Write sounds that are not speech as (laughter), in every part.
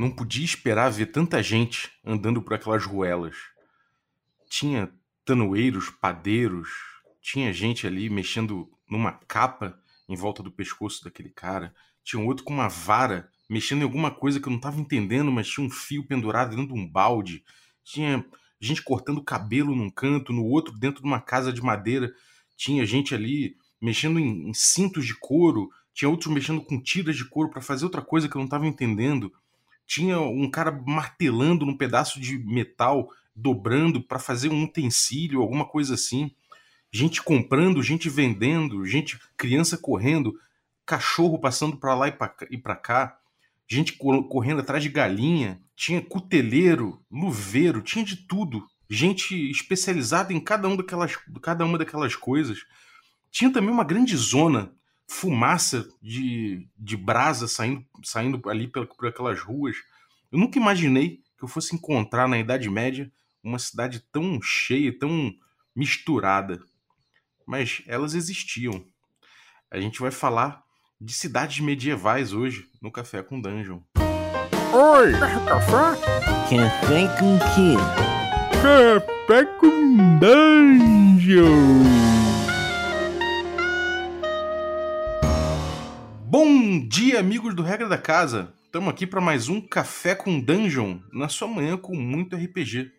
não podia esperar ver tanta gente andando por aquelas ruelas. Tinha tanoeiros, padeiros, tinha gente ali mexendo numa capa em volta do pescoço daquele cara. Tinha um outro com uma vara mexendo em alguma coisa que eu não estava entendendo, mas tinha um fio pendurado dentro de um balde. Tinha gente cortando cabelo num canto, no outro, dentro de uma casa de madeira. Tinha gente ali mexendo em, em cintos de couro. Tinha outros mexendo com tiras de couro para fazer outra coisa que eu não estava entendendo. Tinha um cara martelando num pedaço de metal, dobrando para fazer um utensílio, alguma coisa assim gente comprando, gente vendendo, gente, criança correndo, cachorro passando para lá e para cá, gente correndo atrás de galinha, tinha cuteleiro, luveiro, tinha de tudo. Gente especializada em cada, um daquelas, cada uma daquelas coisas. Tinha também uma grande zona, fumaça de, de brasa saindo, saindo ali por, por aquelas ruas. Eu nunca imaginei que eu fosse encontrar na Idade Média uma cidade tão cheia, tão misturada mas elas existiam. A gente vai falar de cidades medievais hoje no Café com Dungeon. Oi! Café? Café com quê? Café com Dungeon! Bom dia, amigos do Regra da Casa! Estamos aqui para mais um Café com Dungeon, na sua manhã com muito RPG.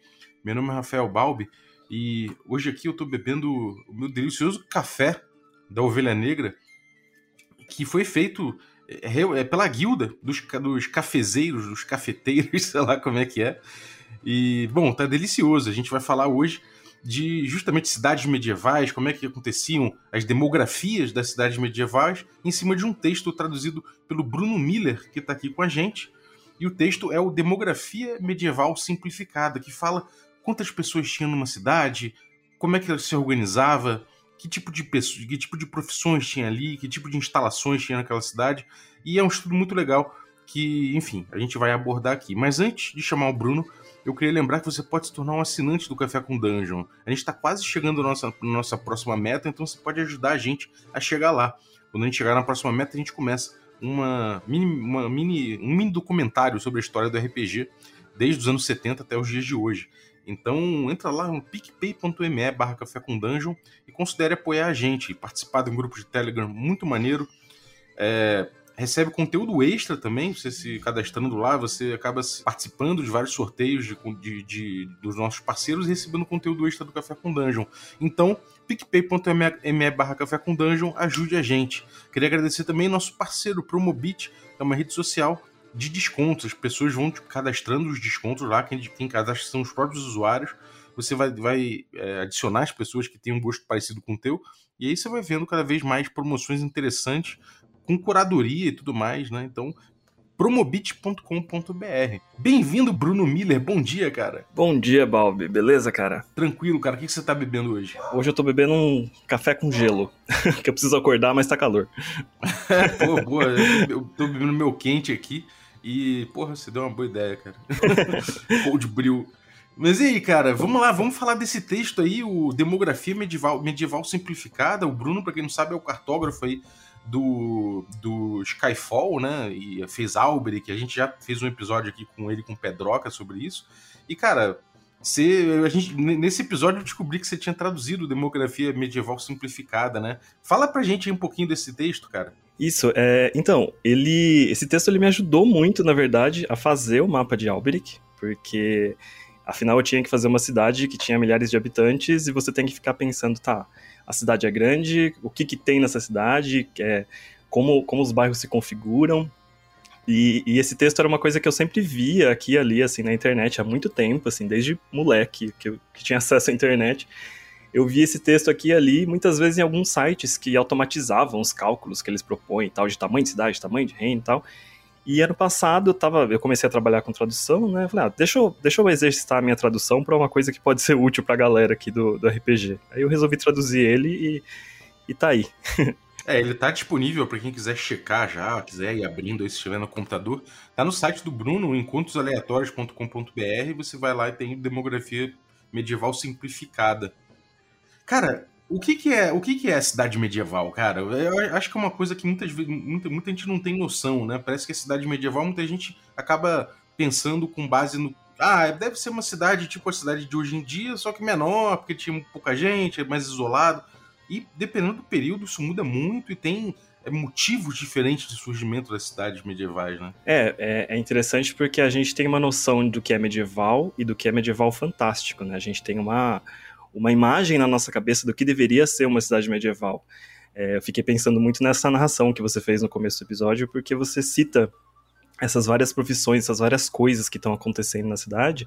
Meu nome é Rafael Balbi e hoje aqui eu tô bebendo o meu delicioso café da Ovelha Negra, que foi feito é, é, pela guilda dos, dos cafezeiros, dos cafeteiros, (laughs) sei lá como é que é. E, bom, tá delicioso. A gente vai falar hoje de justamente cidades medievais, como é que aconteciam as demografias das cidades medievais, em cima de um texto traduzido pelo Bruno Miller, que está aqui com a gente. E o texto é o Demografia Medieval Simplificada, que fala quantas pessoas tinha numa cidade, como é que ela se organizava, que tipo de pessoas, que tipo de profissões tinha ali, que tipo de instalações tinha naquela cidade. E é um estudo muito legal que, enfim, a gente vai abordar aqui. Mas antes de chamar o Bruno, eu queria lembrar que você pode se tornar um assinante do Café com Dungeon. A gente está quase chegando na nossa, nossa próxima meta, então você pode ajudar a gente a chegar lá. Quando a gente chegar na próxima meta, a gente começa uma mini, uma mini, um mini documentário sobre a história do RPG, desde os anos 70 até os dias de hoje. Então entra lá no picpay.me barra café com dungeon e considere apoiar a gente, participar de um grupo de Telegram muito maneiro. É, recebe conteúdo extra também, você se cadastrando lá, você acaba participando de vários sorteios de, de, de, dos nossos parceiros e recebendo conteúdo extra do Café com Dungeon. Então, picpay.me barra Café com Dungeon, ajude a gente. Queria agradecer também nosso parceiro Promobit, que é uma rede social de descontos. As pessoas vão tipo, cadastrando os descontos lá, quem, quem cadastra são os próprios usuários. Você vai, vai é, adicionar as pessoas que têm um gosto parecido com o teu, e aí você vai vendo cada vez mais promoções interessantes, com curadoria e tudo mais, né? Então, promobit.com.br. Bem-vindo, Bruno Miller. Bom dia, cara. Bom dia, Balbi. Beleza, cara? Tranquilo, cara. O que você tá bebendo hoje? Hoje eu tô bebendo um café com gelo, (laughs) que eu preciso acordar, mas tá calor. (laughs) Pô, boa. Eu tô bebendo meu quente aqui. E, porra, você deu uma boa ideia, cara. (laughs) Cold Brew. Mas e aí, cara, vamos lá, vamos falar desse texto aí, o Demografia Medieval, Medieval Simplificada. O Bruno, para quem não sabe, é o cartógrafo aí do, do Skyfall, né? E fez Alberic, a gente já fez um episódio aqui com ele, com Pedroca, sobre isso. E, cara, você, a gente, nesse episódio eu descobri que você tinha traduzido Demografia Medieval Simplificada, né? Fala pra gente um pouquinho desse texto, cara. Isso, é, então, ele, esse texto ele me ajudou muito, na verdade, a fazer o mapa de Alberic, porque afinal eu tinha que fazer uma cidade que tinha milhares de habitantes e você tem que ficar pensando, tá, a cidade é grande, o que, que tem nessa cidade, é, como, como os bairros se configuram. E, e, esse texto era uma coisa que eu sempre via aqui e ali, assim, na internet há muito tempo, assim, desde moleque, que, eu, que tinha (laughs) acesso à internet eu vi esse texto aqui e ali, muitas vezes em alguns sites que automatizavam os cálculos que eles propõem, tal, de tamanho de cidade, tamanho de reino e tal. E ano passado eu, tava, eu comecei a trabalhar com tradução, né? Falei, ah, deixa eu, deixa eu exercitar a minha tradução para uma coisa que pode ser útil para a galera aqui do, do RPG. Aí eu resolvi traduzir ele e, e tá aí. (laughs) É, ele tá disponível para quem quiser checar já, quiser ir abrindo aí se estiver no computador. Tá no site do Bruno, encontrosaleatórios.com.br, você vai lá e tem demografia medieval simplificada. Cara, o que, que é o que, que é a cidade medieval, cara? Eu acho que é uma coisa que muitas muita, muita gente não tem noção, né? Parece que a cidade medieval muita gente acaba pensando com base no. Ah, deve ser uma cidade tipo a cidade de hoje em dia, só que menor, porque tinha pouca gente, é mais isolado. E dependendo do período, isso muda muito e tem é, motivos diferentes de surgimento das cidades medievais, né? É, é, é, interessante porque a gente tem uma noção do que é medieval e do que é medieval fantástico, né? A gente tem uma, uma imagem na nossa cabeça do que deveria ser uma cidade medieval. É, eu fiquei pensando muito nessa narração que você fez no começo do episódio, porque você cita essas várias profissões, essas várias coisas que estão acontecendo na cidade.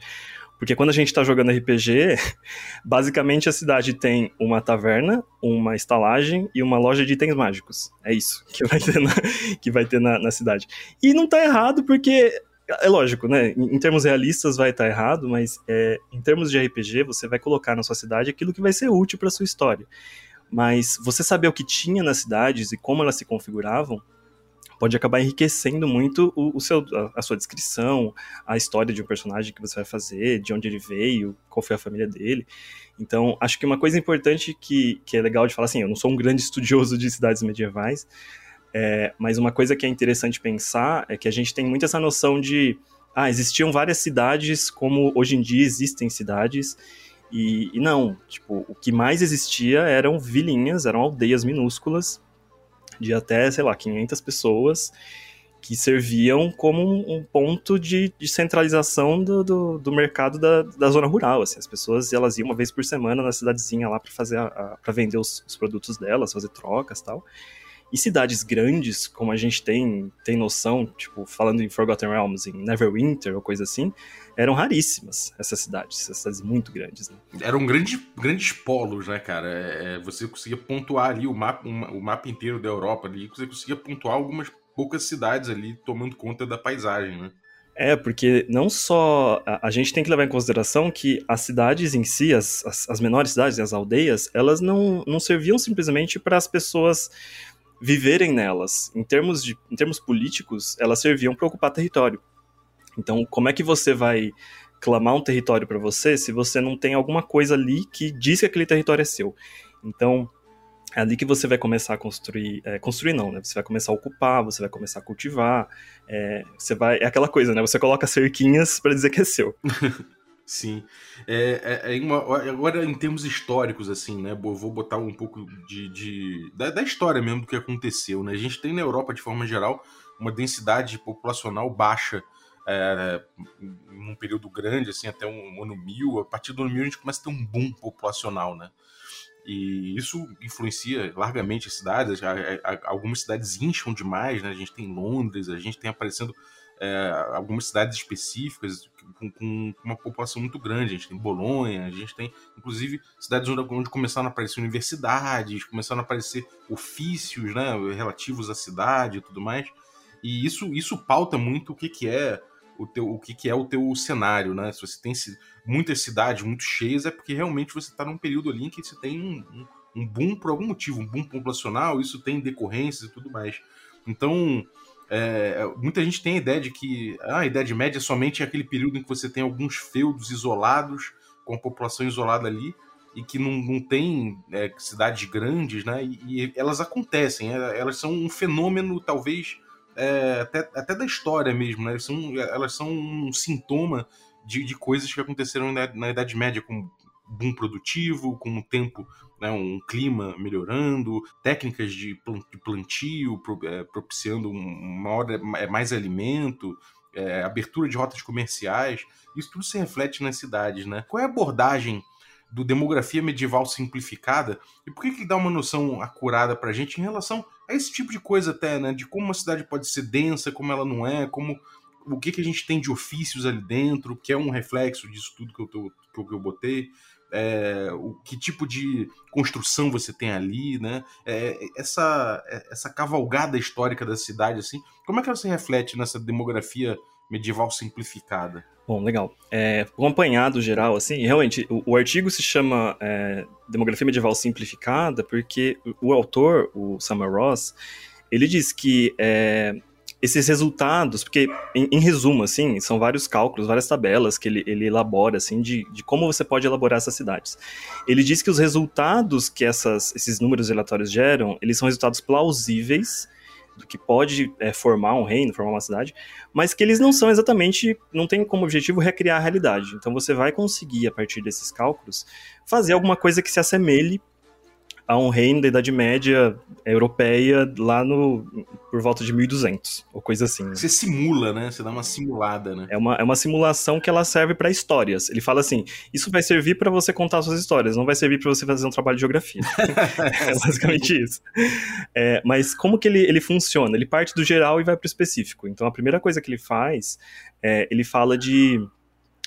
Porque quando a gente está jogando RPG, (laughs) basicamente a cidade tem uma taverna, uma estalagem e uma loja de itens mágicos. É isso que vai ter na, (laughs) que vai ter na, na cidade. E não está errado porque é lógico, né? Em, termos realistas vai estar tá errado, mas é, em termos de RPG, você vai colocar na sua cidade aquilo que vai ser útil para sua história. Mas você saber o que tinha nas cidades e como elas se configuravam pode acabar enriquecendo muito o, o seu, a, a, sua descrição, a história de um personagem que você vai fazer, de onde ele veio, qual foi a família dele. Então, acho que uma coisa importante que, que é legal de falar, assim, eu não sou um grande (laughs) estudioso de cidades medievais, é, mas uma coisa que é interessante pensar é que a gente tem muito essa noção de, ah, existiam várias cidades como hoje em dia existem cidades, e, e, não, tipo, o que mais existia eram vilinhas, eram aldeias minúsculas, de até, sei lá, 500 pessoas, que serviam como um, ponto de, de centralização do, do, do, mercado da, da zona rural. Assim. As pessoas elas iam uma vez por semana na cidadezinha lá para fazer para vender os, os, produtos delas, fazer trocas tal. E cidades grandes, como a gente tem, tem noção, tipo, falando em Forgotten Realms, em Neverwinter ou coisa assim, eram raríssimas essas cidades, essas cidades muito grandes. Né? Eram grandes, grandes polos, né, cara? É, é você conseguia pontuar ali o mapa, o mapa inteiro da Europa ali, você conseguia pontuar algumas poucas cidades ali tomando conta da paisagem, né? É, porque não só. A, a, gente tem que levar em consideração que as cidades em si, as, as, as menores cidades, as aldeias, elas não, não serviam simplesmente para as pessoas viverem nelas. Em termos, de, em termos políticos, elas serviam para ocupar território. Então, como é que você vai clamar um território para você se você não tem alguma coisa ali que diz que aquele território é seu? Então, é ali que você vai começar a construir, é, construir não, né? Você vai começar a ocupar, você vai começar a cultivar, é, você vai, é aquela coisa, né? Você coloca cerquinhas para dizer que é seu. (laughs) Sim. É, é, é uma, agora, em termos históricos, assim, né? Vou botar um pouco de. de da, da, história mesmo do que aconteceu, né? A gente tem na Europa, de forma geral, uma densidade populacional baixa. É, num período grande, assim, até um ano mil. A partir do ano mil a gente começa a ter um boom populacional, né? E isso influencia largamente as cidades. Algumas cidades incham demais, né? A gente tem Londres, a gente tem aparecendo é, algumas cidades específicas com, com, uma população muito grande. A gente tem Bolonha, a gente tem, inclusive, cidades onde, onde começaram a aparecer universidades, começaram a aparecer ofícios né, relativos à cidade e tudo mais. E isso, isso pauta muito o que, que é o teu, o que, que é o teu cenário, né? Se você tem muitas cidades muito cheias, é porque realmente você está num período ali em que você tem um, um, boom por algum motivo, um boom populacional, isso tem decorrências e tudo mais. Então, é, muita gente tem a ideia de que ah, a Idade Média somente é aquele período em que você tem alguns feudos isolados, com a população isolada ali, e que não, não tem é, cidades grandes, né? E, e, elas acontecem, é, elas são um fenômeno, talvez, é, até, até da história mesmo, né? Elas são, elas são um sintoma de, de coisas que aconteceram na, na Idade Média, como boom produtivo, com o tempo, né, um clima melhorando, técnicas de plantio é, propiciando uma hora é, mais alimento, é, abertura de rotas comerciais, isso tudo se reflete nas cidades, né? Qual é a abordagem do demografia medieval simplificada e por que que dá uma noção acurada para a gente em relação a esse tipo de coisa até, né? De como uma cidade pode ser densa, como ela não é, como o que, que a gente tem de ofícios ali dentro, que é um reflexo disso tudo que eu, tô, que eu botei é, o que tipo de construção você tem ali, né? É, essa, é, essa cavalgada histórica da cidade, assim, como é que ela se reflete nessa demografia medieval simplificada? Bom, legal. É, um apanhado geral, assim, realmente, o, o artigo se chama é, Demografia Medieval Simplificada porque o, o autor, o Samuel Ross, ele diz que é, esses resultados, porque em, em, resumo, assim, são vários cálculos, várias tabelas que ele, ele elabora, assim, de, de como você pode elaborar essas cidades. Ele diz que os resultados que essas, esses números relatórios geram, eles são resultados plausíveis do que pode é, formar um reino, formar uma cidade, mas que eles não são exatamente, não tem como objetivo recriar a realidade. Então você vai conseguir, a partir desses cálculos, fazer alguma coisa que se assemelhe a um reino da Idade Média europeia lá no por volta de 1200, ou coisa assim. Você simula, né? Você dá uma simulada, né? É uma, é uma simulação que ela serve para histórias. Ele fala assim: isso vai servir para você contar suas histórias, não vai servir para você fazer um trabalho de geografia. (laughs) é basicamente isso. É, mas como que ele, ele funciona? Ele parte do geral e vai para o específico. Então a primeira coisa que ele faz é ele fala de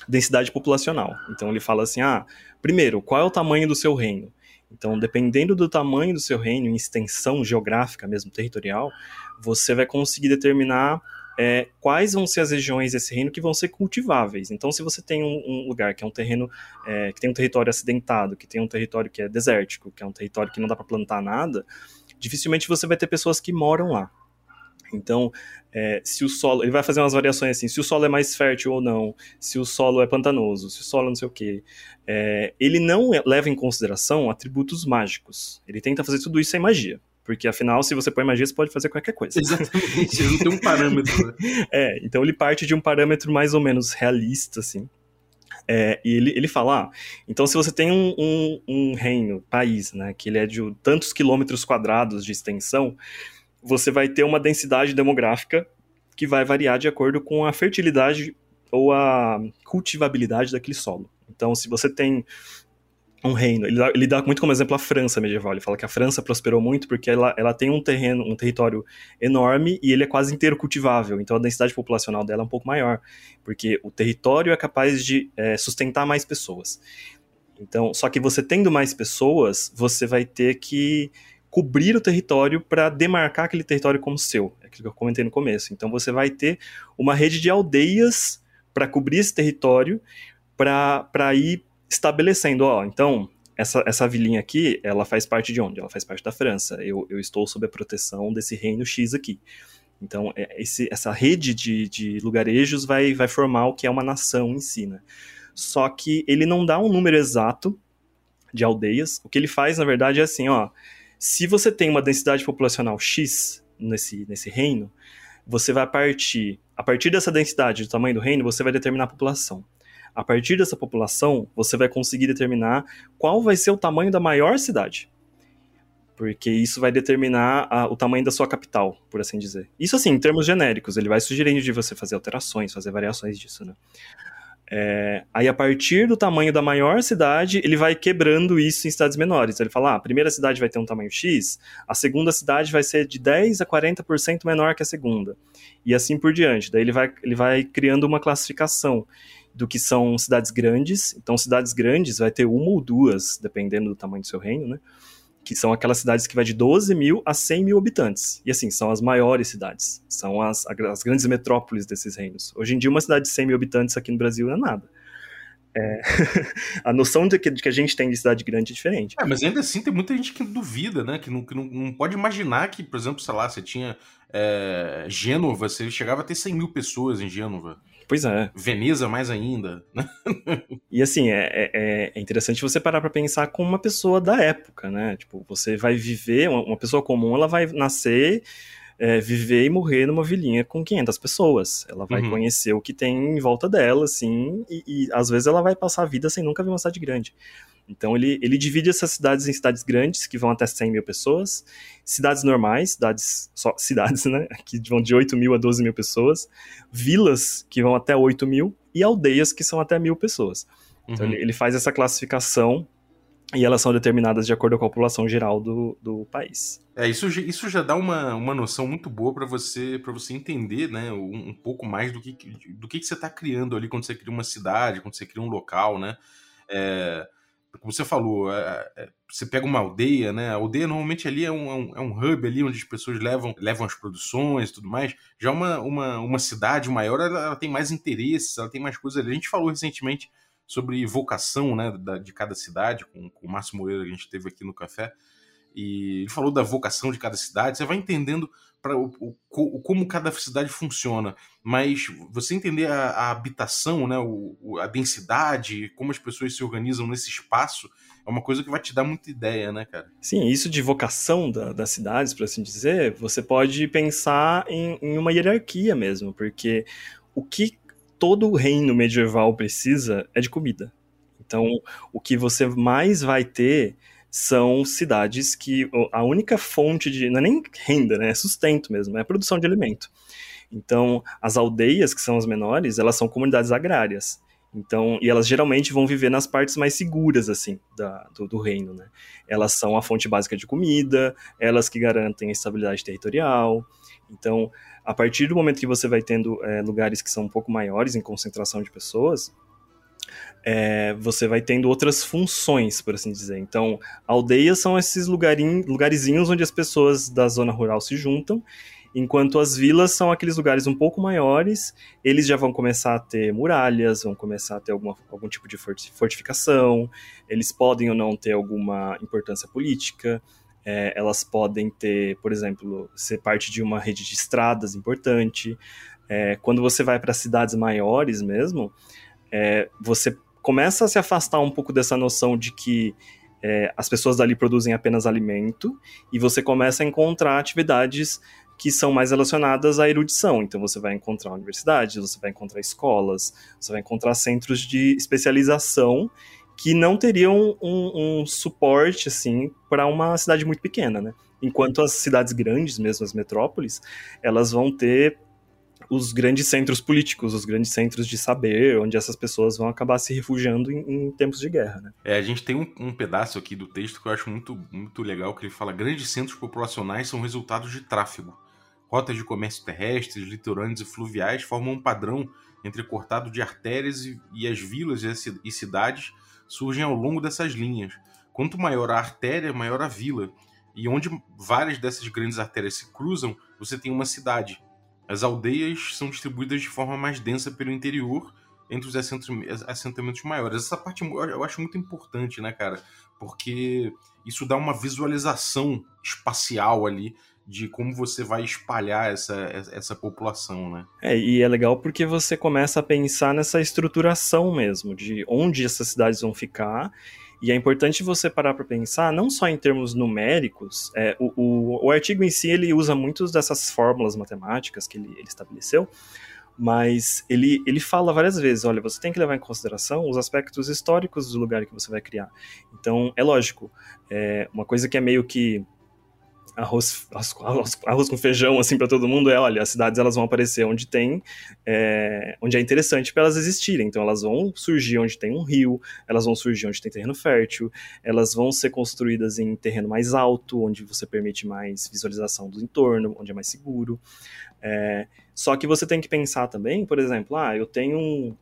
densidade populacional. Então ele fala assim: ah, primeiro, qual é o tamanho do seu reino? Então, dependendo do tamanho do seu reino, em extensão geográfica mesmo, territorial, você vai conseguir determinar é, quais vão ser as regiões desse reino que vão ser cultiváveis. Então, se você tem um, um lugar que é um terreno é, que tem um território acidentado, que tem um território que é desértico, que é um território que não dá para plantar nada, dificilmente você vai ter pessoas que moram lá. Então, é, se o solo. Ele vai fazer umas variações assim: se o solo é mais fértil ou não, se o solo é pantanoso, se o solo não sei o quê. É, ele não leva em consideração atributos mágicos. Ele tenta fazer tudo isso sem magia. Porque afinal, se você põe magia, você pode fazer qualquer coisa. Exatamente, ele não tem um parâmetro. Né? (laughs) é, então ele parte de um parâmetro mais ou menos realista, assim. É, e ele, ele fala, ah, então se você tem um, um, um reino, país, né, que ele é de tantos quilômetros quadrados de extensão, você vai ter uma densidade demográfica que vai variar de acordo com a fertilidade ou a cultivabilidade daquele solo. Então, se você tem um reino, ele dá, ele dá, muito como exemplo a França medieval. Ele fala que a França prosperou muito porque ela, ela tem um terreno, um território enorme e ele é quase inteiro cultivável. Então a densidade populacional dela é um pouco maior, porque o território é capaz de é, sustentar mais pessoas. Então, só que você tendo mais pessoas, você vai ter que cobrir o território para demarcar aquele território como seu. É aquilo que eu comentei no começo. Então você vai ter uma rede de aldeias para cobrir esse território, para ir estabelecendo, ó, então essa, essa vilinha aqui, ela faz parte de onde? Ela faz parte da França. Eu, eu estou sob a proteção desse reino X aqui. Então, é, esse, essa rede de, de lugarejos vai, vai formar o que é uma nação em si, né? Só que ele não dá um número exato de aldeias. O que ele faz, na verdade, é assim, ó. Se você tem uma densidade populacional X nesse, nesse reino, você vai partir, a partir dessa densidade do tamanho do reino, você vai determinar a população. A partir dessa população, você vai conseguir determinar qual vai ser o tamanho da maior cidade. Porque isso vai determinar a, o tamanho da sua capital, por assim dizer. Isso assim, em termos genéricos, ele vai sugerindo de você fazer alterações, fazer variações disso, né? É, aí, a partir do tamanho da maior cidade, ele vai quebrando isso em cidades menores. Ele fala: ah, a primeira cidade vai ter um tamanho X, a segunda cidade vai ser de 10 a 40% menor que a segunda. E assim por diante. Daí ele vai, ele vai criando uma classificação do que são cidades grandes. Então, cidades grandes vai ter uma ou duas, dependendo do tamanho do seu reino, né? Que são aquelas cidades que vai de 12 mil a 100 mil habitantes. E assim, são as maiores cidades, são as, as grandes metrópoles desses reinos. Hoje em dia, uma cidade de 100 mil habitantes aqui no Brasil é nada. É... (laughs) a noção de que, de que, a gente tem de cidade grande é diferente. É, mas ainda assim tem muita gente que duvida, né? Que não, que não, não pode imaginar que, por exemplo, sei lá, você tinha é, Gênova, você chegava a ter 100 mil pessoas em Gênova. Pois é. Veneza mais ainda. (laughs) E assim, é, é, é, interessante você parar para pensar com uma pessoa da época, né? Tipo, você vai viver, uma, uma pessoa comum, ela vai nascer, é, viver e morrer numa vilinha com 500 pessoas. Ela vai uhum. conhecer o que tem em volta dela, assim, e, e às vezes ela vai passar a vida sem nunca ver uma cidade grande. Então ele, ele divide essas cidades em cidades grandes, que vão até 100 mil pessoas, cidades normais, cidades, só (laughs) cidades, né, que vão de 8 mil a 12 mil pessoas, vilas, que vão até 8 mil, e aldeias, que são até mil pessoas. Então uhum. ele, ele faz essa classificação e elas são determinadas de acordo com a população geral do, do país. É, isso, isso já dá uma, uma noção muito boa para você para você entender né, um, um, pouco mais do que, do que, que você está criando ali quando você cria uma cidade, quando você cria um local, né? É, como você falou, é, é, você pega uma aldeia, né? A aldeia normalmente ali é um, é um, é um hub ali onde as pessoas levam, levam as produções e tudo mais. Já uma, uma, uma cidade maior, ela, ela, tem mais interesses, ela tem mais coisas ali. A gente falou recentemente sobre vocação, né, da, de cada cidade, com, com o Márcio Moreira que a gente teve aqui no café. E ele falou da vocação de cada cidade. Você vai entendendo para o, o, como cada cidade funciona, mas você entender a, a habitação, né, o, a densidade, como as pessoas se organizam nesse espaço, é uma coisa que vai te dar muita ideia, né, cara? Sim, isso de vocação da, das cidades, por assim dizer, você pode pensar em, em uma hierarquia mesmo, porque o que todo reino medieval precisa é de comida. Então, o que você mais vai ter são cidades que a única fonte de. não é nem renda, né? É sustento mesmo, é produção de alimento. Então, as aldeias, que são as menores, elas são comunidades agrárias. Então, e elas geralmente vão viver nas partes mais seguras, assim, da, do, do, reino, né? Elas são a fonte básica de comida, elas que garantem a estabilidade territorial. Então, a partir do momento que você vai tendo é, lugares que são um pouco maiores em concentração de pessoas, é, você vai tendo outras funções, por assim dizer. Então, aldeias são esses lugarzinhos onde as pessoas da zona rural se juntam, enquanto as vilas são aqueles lugares um pouco maiores, eles já vão começar a ter muralhas, vão começar a ter alguma, algum tipo de fortificação, eles podem ou não ter alguma importância política, é, elas podem ter, por exemplo, ser parte de uma rede de estradas importante. É, quando você vai para cidades maiores mesmo, é, você começa a se afastar um pouco dessa noção de que é, as pessoas dali produzem apenas alimento e você começa a encontrar atividades que são mais relacionadas à erudição. Então você vai encontrar universidades, você vai encontrar escolas, você vai encontrar centros de especialização que não teriam um, um suporte assim para uma cidade muito pequena, né? Enquanto as cidades grandes, mesmo as metrópoles, elas vão ter os grandes centros políticos, os grandes centros de saber, onde essas pessoas vão acabar se refugiando em, em tempos de guerra. Né? É, a gente tem um, um, pedaço aqui do texto que eu acho muito, muito legal, que ele fala: grandes centros populacionais são resultados de tráfego. Rotas de comércio terrestres, litorâneos e fluviais formam um padrão entrecortado de artérias e, e as vilas e cidades surgem ao longo dessas linhas. Quanto maior a artéria, maior a vila. E onde várias dessas grandes artérias se cruzam, você tem uma cidade. As aldeias são distribuídas de forma mais densa pelo interior, entre os assentamentos maiores. Essa parte eu acho muito importante, né, cara? Porque isso dá uma visualização espacial ali de como você vai espalhar essa, essa população, né? É, e é legal porque você começa a pensar nessa estruturação mesmo, de onde essas cidades vão ficar, e é importante você parar para pensar, não só em termos numéricos, é, o, o, o, artigo em si ele usa muitas dessas fórmulas matemáticas que ele, ele estabeleceu, mas ele, ele fala várias vezes, olha, você tem que levar em consideração os aspectos históricos do lugar que você vai criar. Então, é lógico, é, uma coisa que é meio que arroz, arroz, arroz com feijão assim para todo mundo é, olha, as cidades elas vão aparecer onde tem, é, onde é interessante para elas existirem. Então elas vão surgir onde tem um rio, elas vão surgir onde tem terreno fértil, elas vão ser construídas em terreno mais alto, onde você permite mais visualização do entorno, onde é mais seguro. É, só que você tem que pensar também, por exemplo, ah, eu tenho um,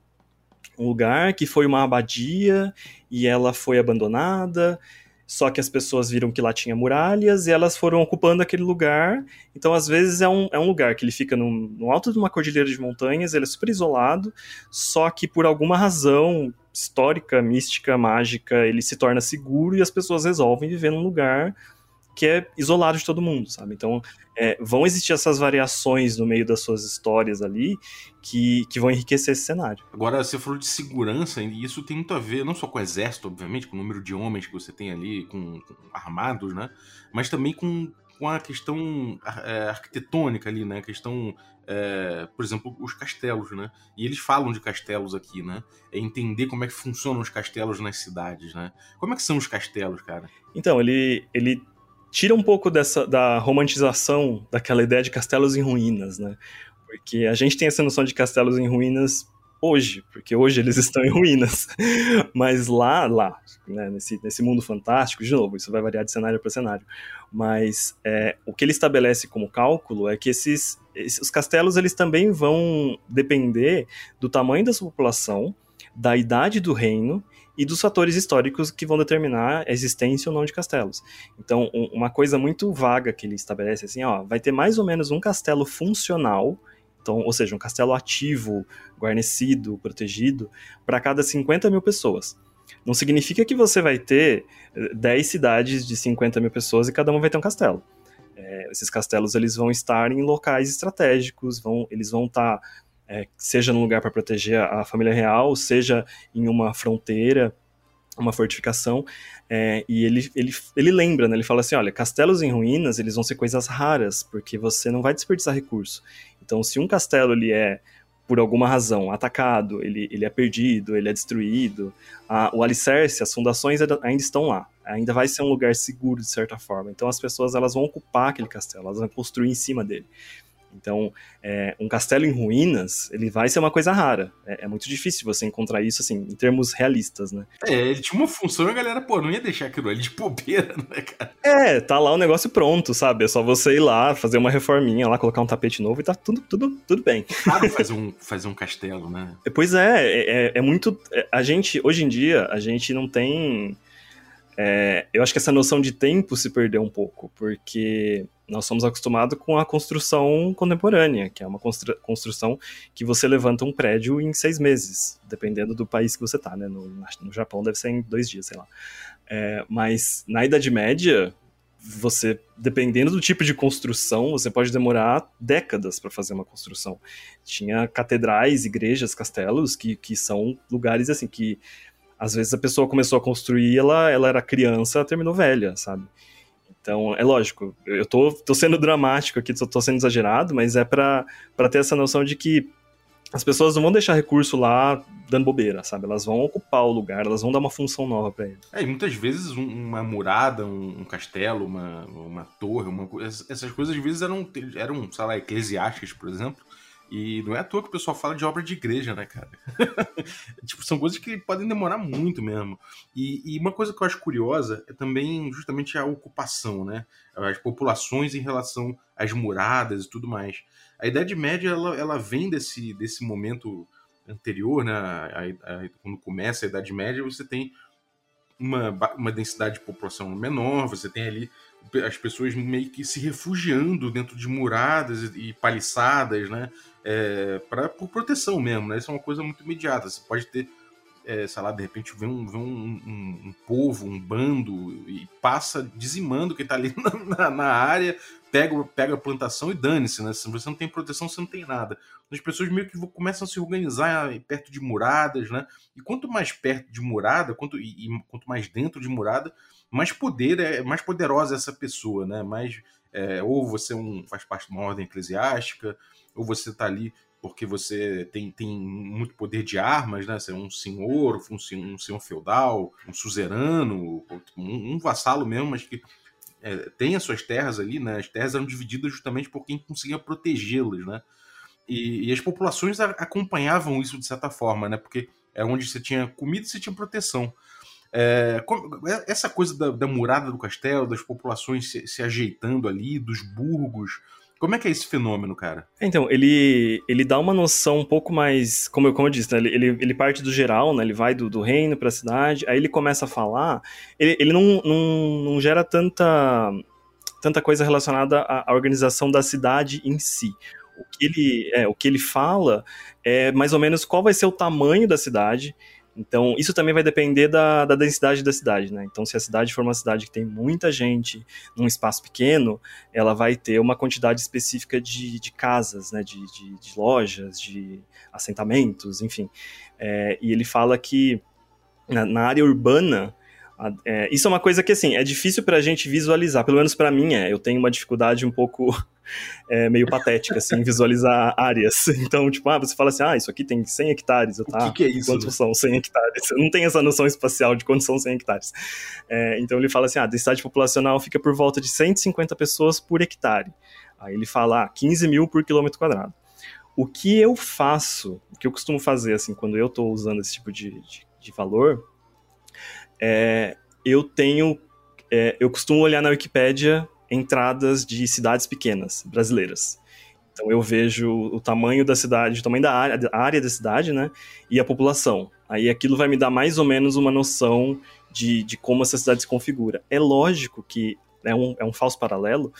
um lugar que foi uma abadia e ela foi abandonada só que as pessoas viram que lá tinha muralhas e elas foram ocupando aquele lugar. Então, às vezes, é um, é um lugar que ele fica no, no alto de uma cordilheira de montanhas, ele é super isolado, só que por alguma razão histórica, mística, mágica, ele se torna seguro e as pessoas resolvem viver num lugar que é isolado de todo mundo, sabe? Então, é, vão existir essas variações no meio das suas histórias ali que, que vão enriquecer esse cenário. Agora, você falou de segurança, e isso tem muito a ver, não só com o exército, obviamente, com o número de homens que você tem ali, com, com armados, né? Mas também com, com a questão é, arquitetônica ali, né? A questão, é, por exemplo, os castelos, né? E eles falam de castelos aqui, né? É entender como é que funcionam os castelos nas cidades, né? Como é que são os castelos, cara? Então, ele, ele tira um pouco dessa da romantização daquela ideia de castelos em ruínas, né? Porque a gente tem essa noção de castelos em ruínas hoje, porque hoje eles (laughs) estão em ruínas. Mas lá, lá, né, nesse, nesse mundo fantástico, de novo, isso vai variar de cenário para cenário. Mas é, o que ele estabelece como cálculo é que esses, esses os castelos eles também vão depender do tamanho da sua população, da idade do reino e dos fatores históricos que vão determinar a existência ou não de castelos. Então, um, uma coisa muito vaga que ele estabelece assim, ó, vai ter mais ou menos um castelo funcional, então, ou seja, um castelo ativo, guarnecido, protegido, para cada 50 mil pessoas. não significa que você vai ter 10 cidades de 50 mil pessoas e cada uma vai ter um castelo. É, esses castelos eles vão estar em locais estratégicos, vão, eles vão estar, tá, é, seja num lugar para proteger a família real, seja em uma fronteira, uma fortificação, é, e ele, ele, ele lembra, né, ele fala assim, olha, castelos em ruínas, eles vão ser coisas raras, porque você não vai desperdiçar recurso. Então, se um castelo ele é por alguma razão, atacado, ele, ele é perdido, ele é destruído, a, o alicerce, as fundações ainda estão lá. Ainda vai ser um lugar seguro, de certa forma. Então as pessoas elas vão ocupar aquele castelo, elas vão construir em cima dele. Então, é, um castelo em ruínas, ele vai ser uma coisa rara. É, é, muito difícil você encontrar isso, assim, em termos realistas, né? É, ele tinha uma função e a galera, pô, não ia deixar aquilo ali de bobeira, (laughs) né, cara? É, tá lá o negócio pronto, sabe? É só você ir lá, fazer uma reforminha lá, colocar um tapete novo e tá tudo, tudo, tudo bem. Claro, fazer um, fazer um castelo, né? (laughs) Pois é, é, é, é muito... É, a gente, hoje em dia, a gente não tem... É, eu acho que essa noção de tempo se perdeu um pouco, porque nós somos acostumados com a construção contemporânea, que é uma constru construção que você levanta um prédio em seis meses, dependendo do país que você está, né? No, no, Japão deve ser em dois dias, sei lá. É, mas na Idade Média, você, dependendo do tipo de construção, você pode demorar décadas para fazer uma construção. Tinha catedrais, igrejas, castelos, que, que são lugares assim que às vezes a pessoa começou a construir, ela, ela era criança, terminou velha, sabe? Então, é lógico, eu tô, tô sendo dramático aqui, tô, tô sendo exagerado, mas é para ter essa noção de que as pessoas não vão deixar recurso lá dando bobeira, sabe? Elas vão ocupar o lugar, elas vão dar uma função nova para ele. É, e muitas vezes uma murada, um, um, castelo, uma, uma torre, uma, essas coisas às vezes eram, eram, sei lá, eclesiásticas, por exemplo, e não é à toa que o pessoal fala de obra de igreja, né, cara? (laughs) tipo, são coisas que podem demorar muito mesmo. E, e, uma coisa que eu acho curiosa é também justamente a ocupação, né? As populações em relação às muradas e tudo mais. A Idade Média, ela, ela vem desse, desse momento anterior, né? A, a, quando começa a Idade Média, você tem uma, uma densidade de população menor, você tem ali as pessoas meio que se refugiando dentro de muradas e, e paliçadas, né? É, pra, por proteção mesmo, né? Isso é uma coisa muito imediata. Você pode ter, é, sei lá, de repente vem um, vem um, um, um povo, um bando e passa dizimando quem tá ali (laughs) na, na área, pega, pega a plantação e dane-se, né? Se você não tem proteção, você não tem nada. As pessoas meio que começam a se organizar perto de muradas, né? E quanto mais perto de murada, quanto, e, e quanto mais dentro de murada, mais poder é mais poderosa essa pessoa, né? Mais é, ou você um, faz parte de uma ordem eclesiástica, ou você está ali porque você tem, tem muito poder de armas, né? Você é um senhor, um, um senhor feudal, um suzerano, um, um vassalo mesmo, mas que é, tem as suas terras ali, né? As terras eram divididas justamente por quem conseguia protegê-las, né? E, e, as populações acompanhavam isso de certa forma, né? Porque é onde você tinha comida e você tinha proteção. É, essa coisa da, da, murada do castelo, das populações se, se, ajeitando ali, dos burgos. Como é que é esse fenômeno, cara? Então, ele, ele dá uma noção um pouco mais. Como eu, como eu disse, né? ele, ele, ele parte do geral, né? Ele vai do, do reino para a cidade, aí ele começa a falar. Ele, ele não, não, não gera tanta, tanta coisa relacionada à, à organização da cidade em si o que ele, é, o que ele fala é mais ou menos qual vai ser o tamanho da cidade então, isso também vai depender da, da, densidade da cidade, né? Então, se a cidade for uma cidade que tem muita gente num espaço pequeno, ela vai ter uma quantidade específica de, de casas, né? De, de, de, lojas, de assentamentos, enfim. É, e ele fala que na, na área urbana, é, isso é uma coisa que, assim, é difícil para a gente visualizar, pelo menos para mim é. Eu tenho uma dificuldade um pouco (laughs) é, meio patética, assim, visualizar áreas. (laughs) Então, tipo, ah, você fala assim, ah, isso aqui tem 100 hectares, tá? O que, que é isso? Quantos são 100 hectares? Eu não tenho essa noção espacial de quantos são 100 hectares. É, então ele fala assim, ah, a densidade populacional fica por volta de 150 pessoas por hectare. Aí ele fala, ah, 15 mil por quilômetro quadrado. O que eu faço, o que eu costumo fazer, assim, quando eu estou usando esse tipo de, de, de valor, é, eu tenho. É, eu costumo olhar na Wikipédia entradas de cidades pequenas brasileiras. Então eu vejo o tamanho da cidade, o tamanho da área, a área da cidade, né? E a população. Aí aquilo vai me dar mais ou menos uma noção de, de como essa cidade se configura. É lógico que é um, é um falso paralelo,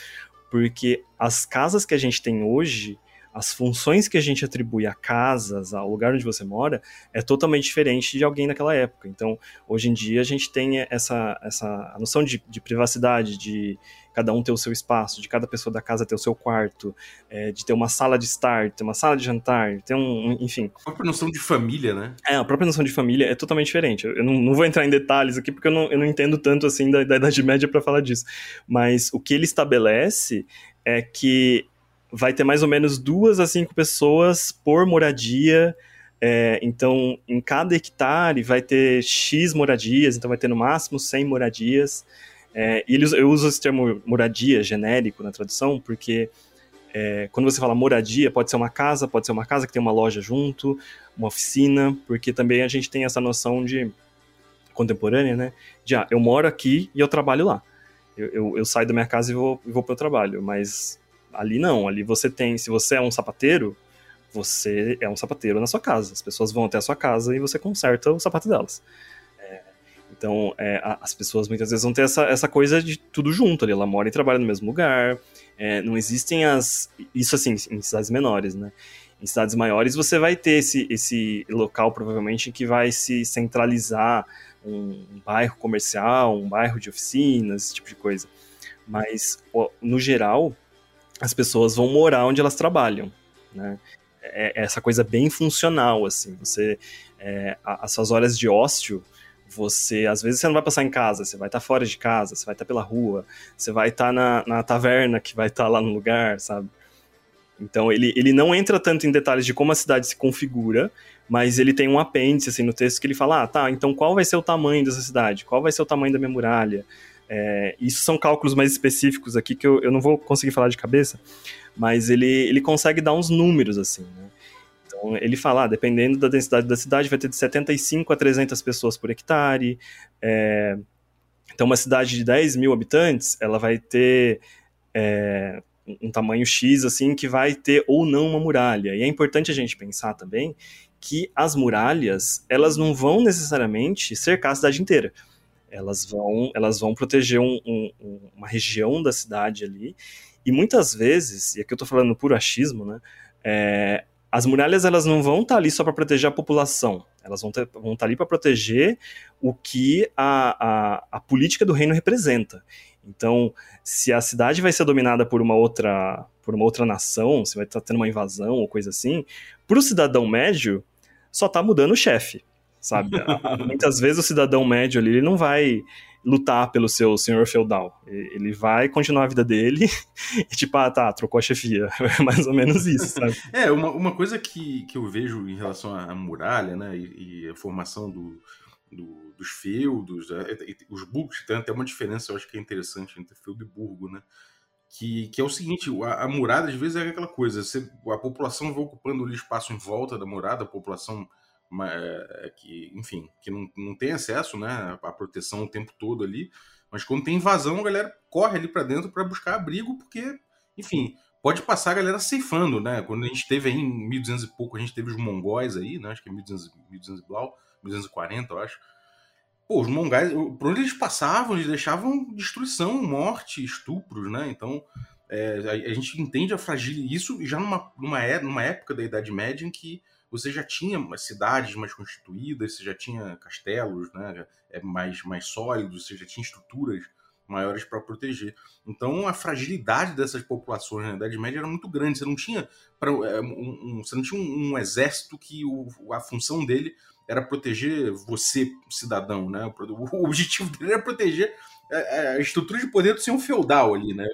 porque as casas que a gente tem hoje, as funções que a gente atribui a casas, ao lugar onde você mora, é totalmente diferente de alguém naquela época. Então, hoje em dia, a gente tem essa, essa noção de, de privacidade, de cada um ter o seu espaço, de cada pessoa da casa ter o seu quarto, é, de ter uma sala de estar, ter uma sala de jantar, ter um, enfim. A própria noção de família, né? É, a própria noção de família é totalmente diferente. Eu não, não vou entrar em detalhes aqui porque eu não, eu não entendo tanto assim da, da Idade Média para falar disso. Mas o que ele estabelece é que vai ter mais ou menos duas a cinco pessoas por moradia. É, então, em cada hectare vai ter X moradias, então vai ter no máximo 100 moradias. É, e eu uso esse termo moradia genérico na tradução, porque é, quando você fala moradia, pode ser uma casa, pode ser uma casa que tem uma loja junto, uma oficina, porque também a gente tem essa noção de contemporânea, né? De ah, eu moro aqui e eu trabalho lá. Eu, eu, eu saio da minha casa e vou, vou para o trabalho, mas Ali não, ali você tem, se você é um sapateiro, você é um sapateiro na sua casa. As pessoas vão até a sua casa e você conserta o sapato delas. É, então, é, as pessoas muitas vezes vão ter essa, essa coisa de tudo junto ali. Ela mora e trabalha no mesmo lugar. É, não existem as. Isso assim, em cidades menores, né? Em cidades maiores você vai ter esse, esse local, provavelmente, que vai se centralizar um, um bairro comercial, um bairro de oficinas, esse tipo de coisa. Mas, no geral, as pessoas vão morar onde elas trabalham, né? É, é essa coisa bem funcional, assim. Você, é, as suas horas de ócio, você, às vezes você não vai passar em casa, você vai estar fora de casa, você vai estar pela rua, você vai estar na, na taverna que vai estar lá no lugar, sabe? Então ele, ele não entra tanto em detalhes de como a cidade se configura, mas ele tem um apêndice assim, no texto que ele fala: ah, tá, então qual vai ser o tamanho dessa cidade? Qual vai ser o tamanho da minha muralha? É, isso são cálculos mais específicos aqui que eu, eu não vou conseguir falar de cabeça, mas ele, ele consegue dar uns números assim, né? Então ele fala, ah, dependendo da densidade da cidade, vai ter de 75 a 300 pessoas por hectare. É, então uma cidade de 10 mil habitantes, ela vai ter é, um tamanho X, assim, que vai ter ou não uma muralha. E é importante a gente pensar também que as muralhas, elas não vão necessariamente cercar a cidade inteira elas vão, elas vão proteger um, um, uma região da cidade ali. E muitas vezes, e aqui eu estou falando por achismo, né? É, as muralhas elas não vão estar tá ali só para proteger a população, elas vão, ter, vão estar tá ali para proteger o que a, a, a, política do reino representa. Então, se a cidade vai ser dominada por uma outra, por uma outra nação, se vai estar tá tendo uma invasão ou coisa assim, para o cidadão médio, só está mudando o chefe sabe? (laughs) Muitas vezes o cidadão médio ali, ele não vai lutar pelo seu senhor feudal. Ele vai continuar a vida dele (laughs) e tipo, ah, tá, trocou a chefia. (laughs) É mais ou menos isso, sabe? É, uma, uma coisa que, que eu vejo em relação à muralha, né, e, e a formação do, do, dos feudos, é, os burgos, tem até uma diferença, eu acho que é interessante entre feudo e burgo, né? Que, que é o seguinte, a, a murada às vezes é aquela coisa, você, a população vai ocupando o espaço em volta da murada, a população é, que, enfim, que não, não tem acesso né, à proteção o tempo todo ali. Mas quando tem invasão, a galera corre ali para dentro para buscar abrigo, porque, enfim, pode passar a galera ceifando, né? Quando a gente teve aí em 1200 e pouco, a gente teve os mongóis aí, né? Acho que é 1200, 1200 e blau, 1240, eu acho. Pô, os mongóis, por onde eles passavam, eles deixavam destruição, morte, estupros, né? Então, é, a, a, gente entende a fragilidade, isso já numa, numa, é, numa época da Idade Média em que você já tinha cidades mais constituídas, você já tinha castelos né, é, mais, mais sólidos, você já tinha estruturas maiores para proteger. Então a fragilidade dessas populações na Idade Média era muito grande. Você não tinha, pra, é, um, um, você não tinha um, um exército que o, a função dele era proteger você, cidadão. Né? O objetivo dele era proteger a, é, a estrutura de poder do senhor feudal ali, né?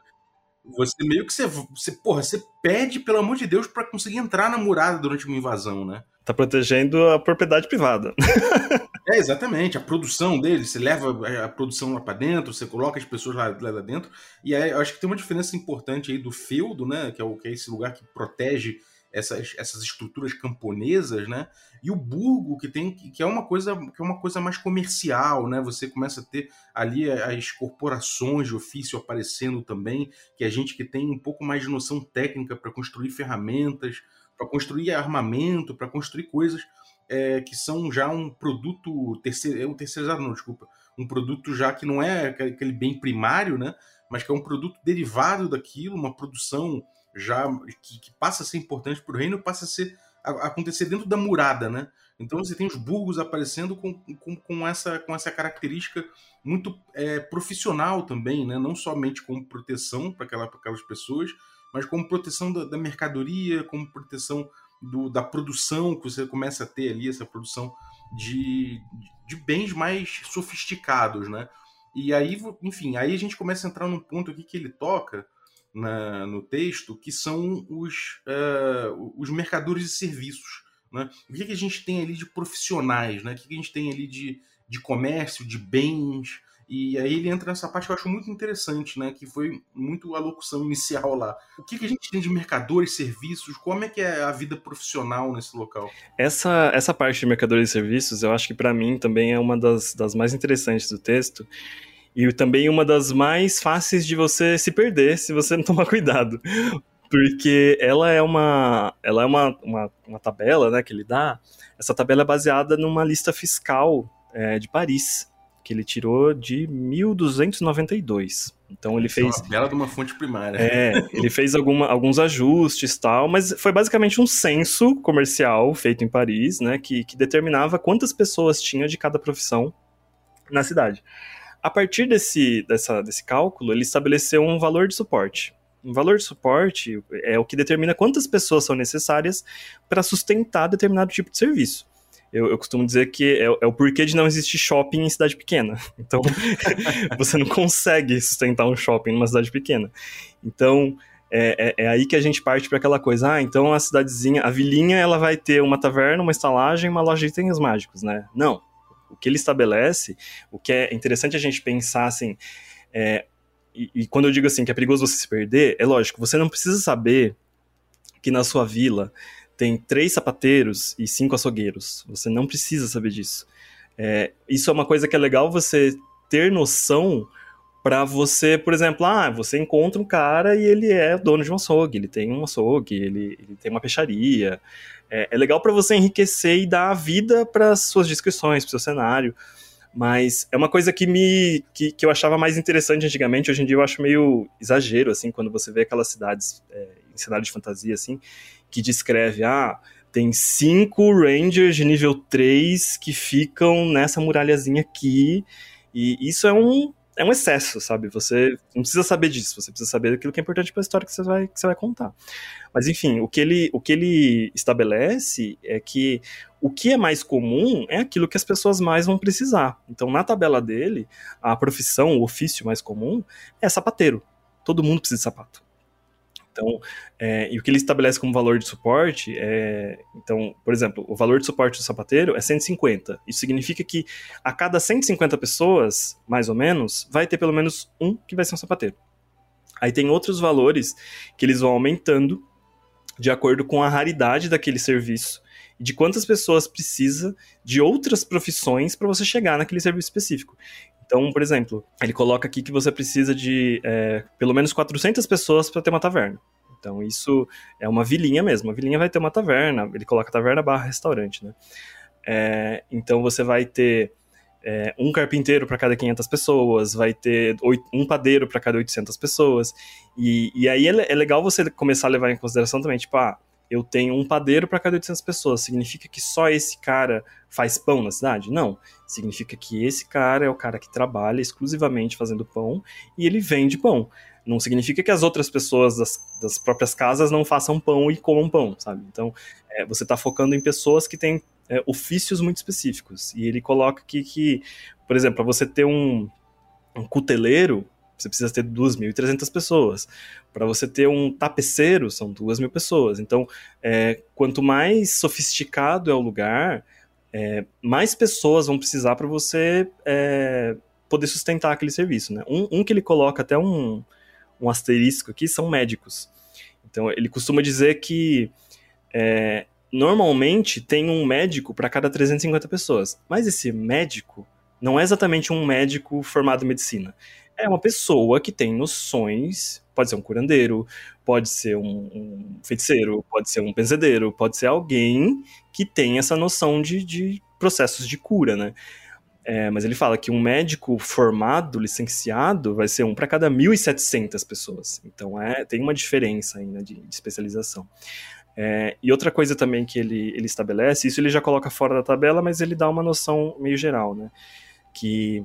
Você meio que você, você porra, você pede, pelo amor de Deus, para conseguir entrar na murada durante uma invasão, né? Tá protegendo a propriedade privada. (laughs) é, exatamente. A produção dele, você leva a produção lá para dentro, você coloca as pessoas lá, lá dentro. E aí, eu acho que tem uma diferença importante aí do feudo, né? Que é, o, que é esse lugar que protege essas, essas estruturas camponesas, né? E o burgo que tem que é uma coisa que é uma coisa mais comercial, né? Você começa a ter ali as corporações de ofício aparecendo também, que é gente que tem um pouco mais de noção técnica para construir ferramentas, para construir armamento, para construir coisas é, que são já um produto terceiro, é terceirizado, não, desculpa, um produto já que não é aquele bem primário, né? Mas que é um produto derivado daquilo, uma produção já que, que passa a ser importante para o reino, passa a ser a, acontecer dentro da murada, né? Então você tem os burgos aparecendo com, com, com essa, com essa característica muito é, profissional também, né? não somente como proteção para aquela, aquelas pessoas, mas como proteção da, da mercadoria, como proteção do, da produção, que você começa a ter ali, essa produção de, de bens mais sofisticados. Né? E aí, enfim, aí a gente começa a entrar num ponto aqui que ele toca na, no texto, que são os, uh, os mercadores de serviços. Né? O que, que a gente tem ali de profissionais, né? o que, que a gente tem ali de, de comércio, de bens. E aí ele entra nessa parte que eu acho muito interessante, né? Que foi muito a locução inicial lá. O que, que a gente tem de mercadores, serviços? Como é que é a vida profissional nesse local? Essa, essa parte de mercadores e serviços, eu acho que para mim também é uma das, das mais interessantes do texto. E também uma das mais fáceis de você se perder se você não (laughs) tomar cuidado porque ela é uma ela é uma, uma, uma, tabela né, que ele dá. Essa tabela é baseada numa lista fiscal é, de Paris, que ele tirou de 1292. Então ele fez. É uma bela de uma fonte primária. É, ele fez alguma, alguns ajustes tal, mas foi basicamente um censo comercial feito em Paris, né, que, que determinava quantas pessoas tinha de cada profissão na cidade. A partir desse, dessa, desse cálculo, ele estabeleceu um valor de suporte. Um valor de suporte é o que determina quantas pessoas são necessárias para sustentar determinado tipo de serviço. Eu, eu costumo dizer que é, é, o porquê de não existir shopping em cidade pequena. (laughs) Então, (laughs) você não consegue sustentar um shopping numa cidade pequena. Então, é, é, é aí que a gente parte para aquela coisa. Ah, então a cidadezinha, a vilinha, ela vai ter uma taverna, uma estalagem, uma loja de itens mágicos, né? Não. O que ele estabelece, o que é interessante a gente pensar assim, é, e, e, quando eu digo assim que é perigoso você se perder, é lógico, você não precisa saber que na sua vila tem três sapateiros e cinco açougueiros. Você não precisa saber disso. É, isso é uma coisa que é legal você ter noção para você, por exemplo, ah, você encontra um cara e ele é dono de um açougue, ele tem um açougue, ele, ele tem uma peixaria. É, é legal para você enriquecer e dar vida para suas descrições, para seu cenário. Mas é uma coisa que me que, que eu achava mais interessante antigamente, hoje em dia eu acho meio exagero, assim, quando você vê aquelas cidades é, em cenário de fantasia, assim, que descreve, ah, tem cinco Rangers de nível 3 que ficam nessa muralhazinha aqui, e isso é um, é um excesso, sabe? Você não precisa saber disso, você precisa saber daquilo que é importante para a história que você vai, que você vai contar. Mas enfim, o que, ele, o que ele estabelece é que o que é mais comum é aquilo que as pessoas mais vão precisar. Então, na tabela dele, a profissão, o ofício mais comum é sapateiro. Todo mundo precisa de sapato. Então, é, e o que ele estabelece como valor de suporte é. Então, por exemplo, o valor de suporte do sapateiro é 150. Isso significa que a cada 150 pessoas, mais ou menos, vai ter pelo menos um que vai ser um sapateiro. Aí tem outros valores que eles vão aumentando de acordo com a raridade daquele serviço e de quantas pessoas precisa de outras profissões para você chegar naquele serviço específico. Então, por exemplo, ele coloca aqui que você precisa de é, pelo menos 400 pessoas para ter uma taverna. Então, isso é uma vilinha mesmo. A vilinha vai ter uma taverna, ele coloca taverna barra restaurante, né? É, então, você vai ter é, um carpinteiro para cada 500 pessoas, vai ter um padeiro para cada 800 pessoas. E, e aí é, é, legal você começar a levar em consideração também, tipo, ah, eu tenho um padeiro para cada 800 pessoas. Significa que só esse cara faz pão na cidade? Não. Significa que esse cara é o cara que trabalha exclusivamente fazendo pão e ele vende pão. Não significa que as outras pessoas das, das próprias casas não façam pão e comam pão, sabe? Então, é, você está focando em pessoas que têm é, ofícios muito específicos. E ele coloca aqui que, por exemplo, para você ter um, um cuteleiro, você precisa ter 2.300 pessoas. Para você ter um tapeceiro, são 2.000 pessoas. Então, é, quanto mais sofisticado é o lugar, é, mais pessoas vão precisar para você é, poder sustentar aquele serviço. Né? Um, um, que ele coloca até um, um asterisco aqui são médicos. Então, ele costuma dizer que é, normalmente tem um médico para cada 350 pessoas. Mas esse médico não é exatamente um médico formado em medicina é uma pessoa que tem noções, pode ser um curandeiro, pode ser um, um feiticeiro, pode ser um benzedeiro, pode ser alguém que tem essa noção de, de processos de cura, né? É, mas ele fala que um médico formado, licenciado, vai ser um para cada 1.700 pessoas. Então é, tem uma diferença ainda de, de especialização. É, e outra coisa também que ele, ele estabelece, isso ele já coloca fora da tabela, mas ele dá uma noção meio geral, né? Que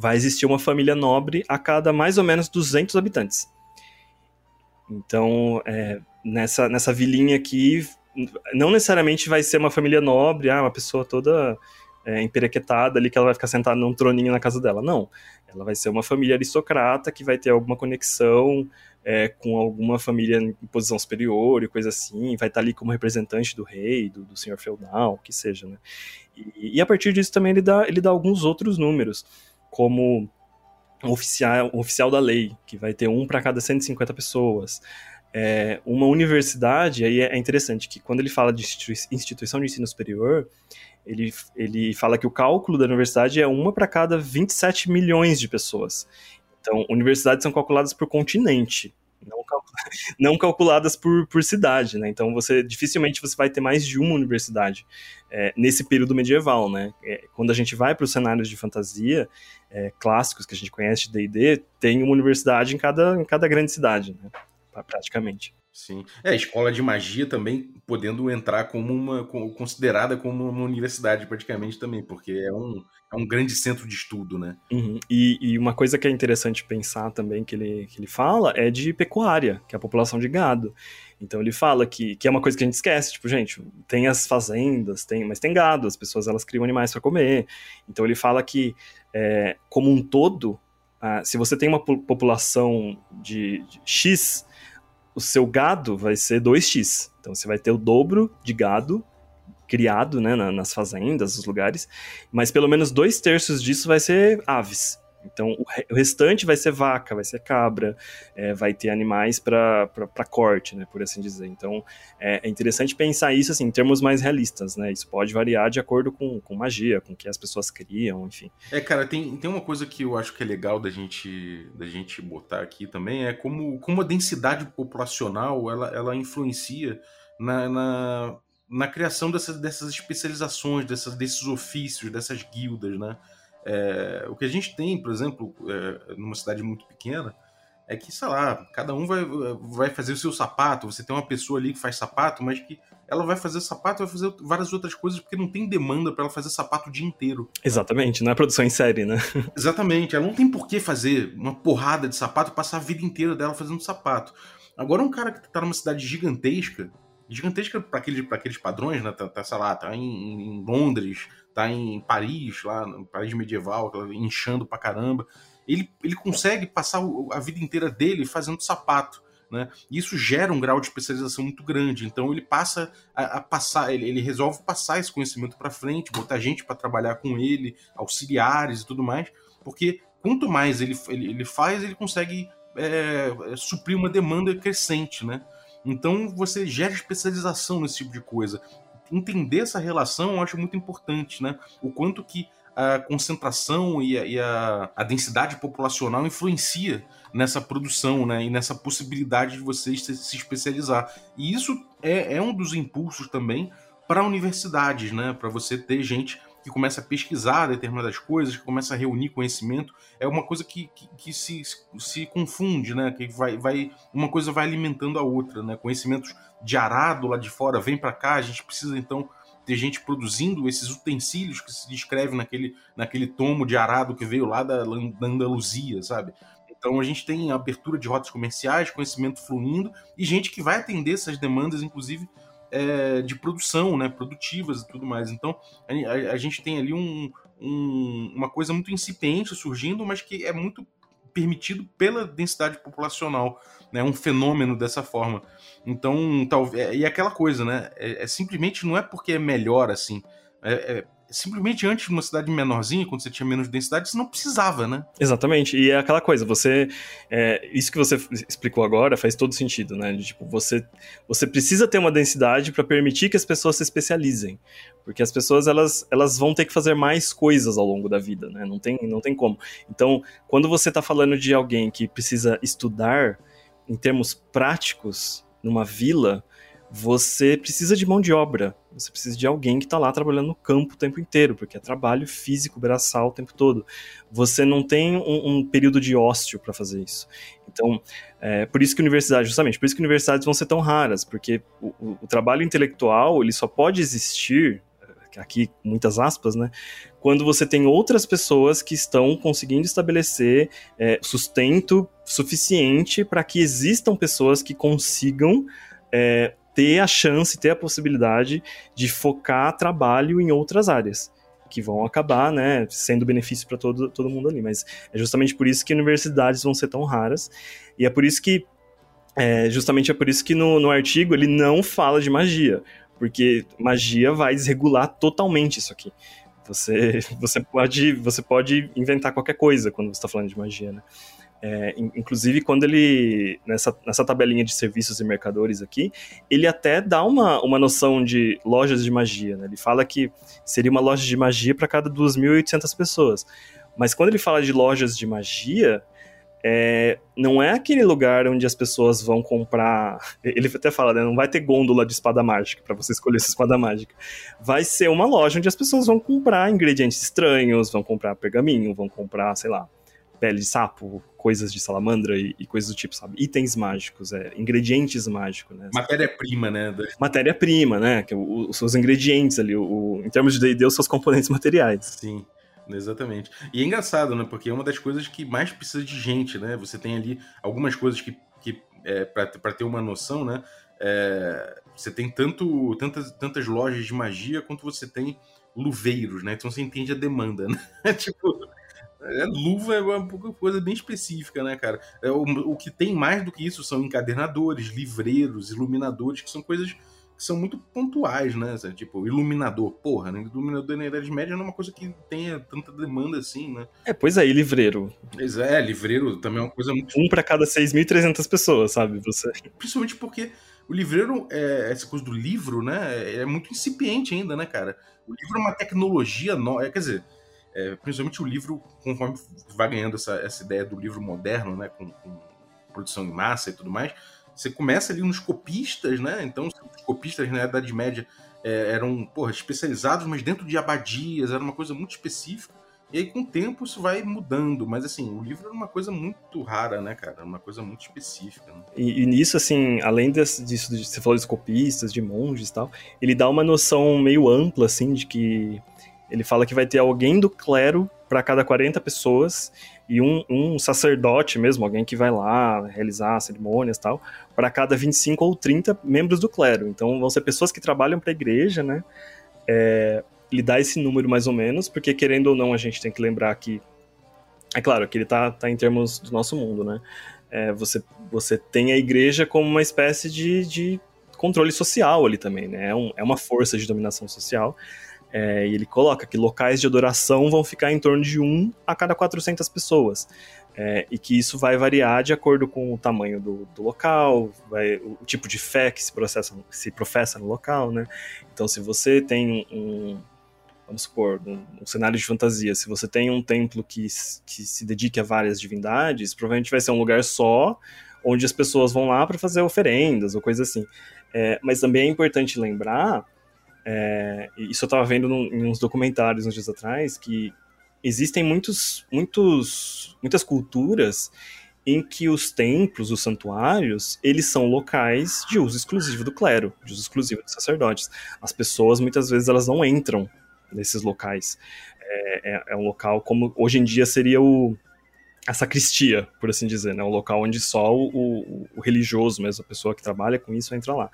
vai existir uma família nobre a cada mais ou menos 200 habitantes. Então, é, nessa, nessa vilinha aqui, não necessariamente vai ser uma família nobre, ah, uma pessoa toda é, emperequetada ali que ela vai ficar sentada num troninho na casa dela. Não. Ela vai ser uma família aristocrata que vai ter alguma conexão é, com alguma família em posição superior e coisa assim, vai estar ali como representante do rei, do, do senhor feudal, que seja, né? E, e, a partir disso também ele dá, ele dá alguns outros números, como oficial, oficial da lei, que vai ter um para cada 150 pessoas. É, uma universidade, aí é interessante que quando ele fala de instituição de ensino superior, ele, ele fala que o cálculo da universidade é uma para cada 27 milhões de pessoas. Então, universidades são calculadas por continente, não, (laughs) não calculadas por, por cidade, né? Então, você dificilmente você vai ter mais de uma universidade é, nesse período medieval, né? É, quando a gente vai para os cenários de fantasia é, clássicos que a gente conhece de D&D, tem uma universidade em cada, em cada grande cidade, né? Praticamente. Sim. É, a escola de magia também podendo entrar como uma. considerada como uma universidade, praticamente também, porque é um, é um grande centro de estudo, né? Uhum. E, e, uma coisa que é interessante pensar também que ele, que ele fala é de pecuária, que é a população de gado. Então ele fala que, que é uma coisa que a gente esquece, tipo, gente, tem as fazendas, tem, mas tem gado, as pessoas elas criam animais para comer. Então ele fala que, é, como um todo, ah, se você tem uma população de, de X, o seu gado vai ser 2x. Então você vai ter o dobro de gado criado né, nas fazendas, nos lugares, mas pelo menos dois terços disso vai ser aves. Então, o restante vai ser vaca, vai ser cabra, é, vai ter animais para corte, né, por assim dizer. Então, é, é, interessante pensar isso assim, em termos mais realistas, né? Isso pode variar de acordo com, com magia, com o que as pessoas criam, enfim. É, cara, tem, tem uma coisa que eu acho que é legal da gente, da gente botar aqui também, é como, como a densidade populacional, ela, ela influencia na, na, na criação dessas, dessas especializações, dessas, desses ofícios, dessas guildas, né? É, o que a gente tem, por exemplo, é, numa cidade muito pequena, é que, sei lá, cada um vai, vai fazer o seu sapato. Você tem uma pessoa ali que faz sapato, mas que ela vai fazer sapato, vai fazer várias outras coisas, porque não tem demanda para ela fazer sapato o dia inteiro. Exatamente, não é produção em série, né? (laughs) Exatamente, ela não tem por que fazer uma porrada de sapato e passar a vida inteira dela fazendo sapato. Agora, um cara que tá numa cidade gigantesca, gigantesca para aqueles, aqueles padrões, né? Tá, tá, sei lá, tá em, em Londres, tá em Paris, lá, Paris medieval, inchando pra caramba. Ele, ele consegue passar a vida inteira dele fazendo sapato. Né? E isso gera um grau de especialização muito grande. Então ele passa a, a passar, ele, ele, resolve passar esse conhecimento para frente, botar gente para trabalhar com ele, auxiliares e tudo mais, porque quanto mais ele, ele, ele faz, ele consegue é, suprir uma demanda crescente, né? Então você gera especialização nesse tipo de coisa entender essa relação eu acho muito importante, né? O quanto que a concentração e a, e a, a densidade populacional influencia nessa produção, né? E nessa possibilidade de você se, se especializar. E isso é, é um dos impulsos também para universidades, né? Para você ter gente que começa a pesquisar determinadas coisas, que começa a reunir conhecimento, é uma coisa que, que, que se, se confunde, né? Que vai, vai, uma coisa vai alimentando a outra, né? Conhecimentos de arado lá de fora vem para cá, a gente precisa então ter gente produzindo esses utensílios que se descreve naquele, naquele tomo de arado que veio lá da, da Andaluzia, sabe? Então a gente tem abertura de rotas comerciais, conhecimento fluindo e gente que vai atender essas demandas, inclusive é, de produção, né, produtivas e tudo mais. Então a, a, gente tem ali um, um, uma coisa muito incipiente surgindo, mas que é muito permitido pela densidade populacional, né, um fenômeno dessa forma. Então, talvez e aquela coisa, né, é, é, simplesmente não é porque é melhor assim, é, é simplesmente antes de uma cidade menorzinha, quando você tinha menos densidade, você não precisava, né? Exatamente. E é aquela coisa, você. É, isso que você explicou agora faz todo sentido, né? Tipo, você, você precisa ter uma densidade para permitir que as pessoas se especializem. Porque as pessoas elas, elas vão ter que fazer mais coisas ao longo da vida, né? Não tem, não tem como. Então, quando você está falando de alguém que precisa estudar em termos práticos numa vila, você precisa de mão de obra. Você precisa de alguém que está lá trabalhando no campo o tempo inteiro, porque é trabalho físico, braçal o tempo todo. Você não tem um, um período de ócio para fazer isso. Então, é, por isso que universidades, justamente, por isso que universidades vão ser tão raras, porque o, o, o trabalho intelectual ele só pode existir aqui muitas aspas, né? Quando você tem outras pessoas que estão conseguindo estabelecer é, sustento suficiente para que existam pessoas que consigam é, ter a chance, ter a possibilidade de focar trabalho em outras áreas que vão acabar, né, sendo benefício para todo, todo mundo ali. Mas é justamente por isso que universidades vão ser tão raras e é por isso que é, justamente é por isso que no, no artigo ele não fala de magia, porque magia vai desregular totalmente isso aqui. Você, (laughs) você, pode, você pode inventar qualquer coisa quando você está falando de magia, né? É, inclusive, quando ele, nessa, nessa tabelinha de serviços e mercadores aqui, ele até dá uma, uma noção de lojas de magia. Né? Ele fala que seria uma loja de magia para cada 2.800 pessoas. Mas quando ele fala de lojas de magia, é, não é aquele lugar onde as pessoas vão comprar. (laughs) Ele até fala, né? Não vai ter gôndola de espada mágica para você escolher essa espada mágica. Vai ser uma loja onde as pessoas vão comprar ingredientes estranhos, vão comprar pergaminho, vão comprar, sei lá, pele de sapo, coisas de salamandra e, e coisas do tipo, sabe? Itens mágicos, é, ingredientes mágicos, né? Matéria-prima, né? Matéria-prima, né? Que, o, os seus ingredientes ali, o, o, em termos de D&D, os seus componentes (laughs) materiais. Sim. Exatamente. E é engraçado, né? Porque é uma das coisas que mais precisa de gente, né? Você tem ali algumas coisas que, que é, para ter uma noção, né? É, você tem tanto, tantas, tantas lojas de magia quanto você tem luveiros, né? Então você entende a demanda, (laughs) né? tipo, é, luva é uma coisa bem específica, né, cara? É, o, o que tem mais do que isso são encadernadores, livreiros, iluminadores, que são coisas que são muito pontuais, né? Tipo, iluminador. Porra, né? Iluminador na Idade Média não é uma coisa que tenha tanta demanda assim, né? É, pois é, e livreiro. Pois é, livreiro também é uma coisa muito. Um para cada 6.300 pessoas, sabe? Você. (laughs) Principalmente porque o livreiro, é, essa coisa do livro, né? É muito incipiente ainda, né, cara? O livro é uma tecnologia nova. É, quer dizer, é, principalmente o livro, conforme vai ganhando essa, essa ideia do livro moderno, né? com, com produção em massa e tudo mais você começa ali nos copistas, né? Então, os copistas na Idade Média é, eram porra, especializados, mas dentro de abadias, era uma coisa muito específica. E aí, com o tempo, isso vai mudando. Mas, assim, o livro era uma coisa muito rara, né, cara? Uma coisa muito específica. Né? E, e, nisso, assim, além desse, disso, de, você falou de copistas, de monges e tal, ele dá uma noção meio ampla, assim, de que ele fala que vai ter alguém do clero para cada 40 pessoas e um, um, sacerdote mesmo, alguém que vai lá realizar cerimônias e tal, para cada 25 ou 30 membros do clero. Então vão ser pessoas que trabalham para a igreja, né? É, ele dá esse número mais ou menos, porque querendo ou não, a gente tem que lembrar que. É claro que ele tá, tá em termos do nosso mundo, né? É, você, você tem a igreja como uma espécie de, de controle social ali também, né? É, um, é uma força de dominação social. É, e ele coloca que locais de adoração vão ficar em torno de um a cada 400 pessoas. É, e que isso vai variar de acordo com o tamanho do, do local, vai, o, o, tipo de fé que se, processa, se professa no local, né? Então, se você tem um, vamos supor, um, um, cenário de fantasia, se você tem um templo que, que se dedique a várias divindades, provavelmente vai ser um lugar só, onde as pessoas vão lá para fazer oferendas ou coisa assim. É, mas também é importante lembrar é, isso eu estava vendo num, em uns documentários uns dias atrás, que existem muitos, muitos, muitas culturas em que os templos, os santuários, eles são locais de uso exclusivo do clero, de uso exclusivo dos sacerdotes. As pessoas, muitas vezes, elas não entram nesses locais. É, é, é um local como hoje em dia seria o, a sacristia, por assim dizer, né? Local onde só o, o, o religioso mesmo, a pessoa que trabalha com isso, entra lá.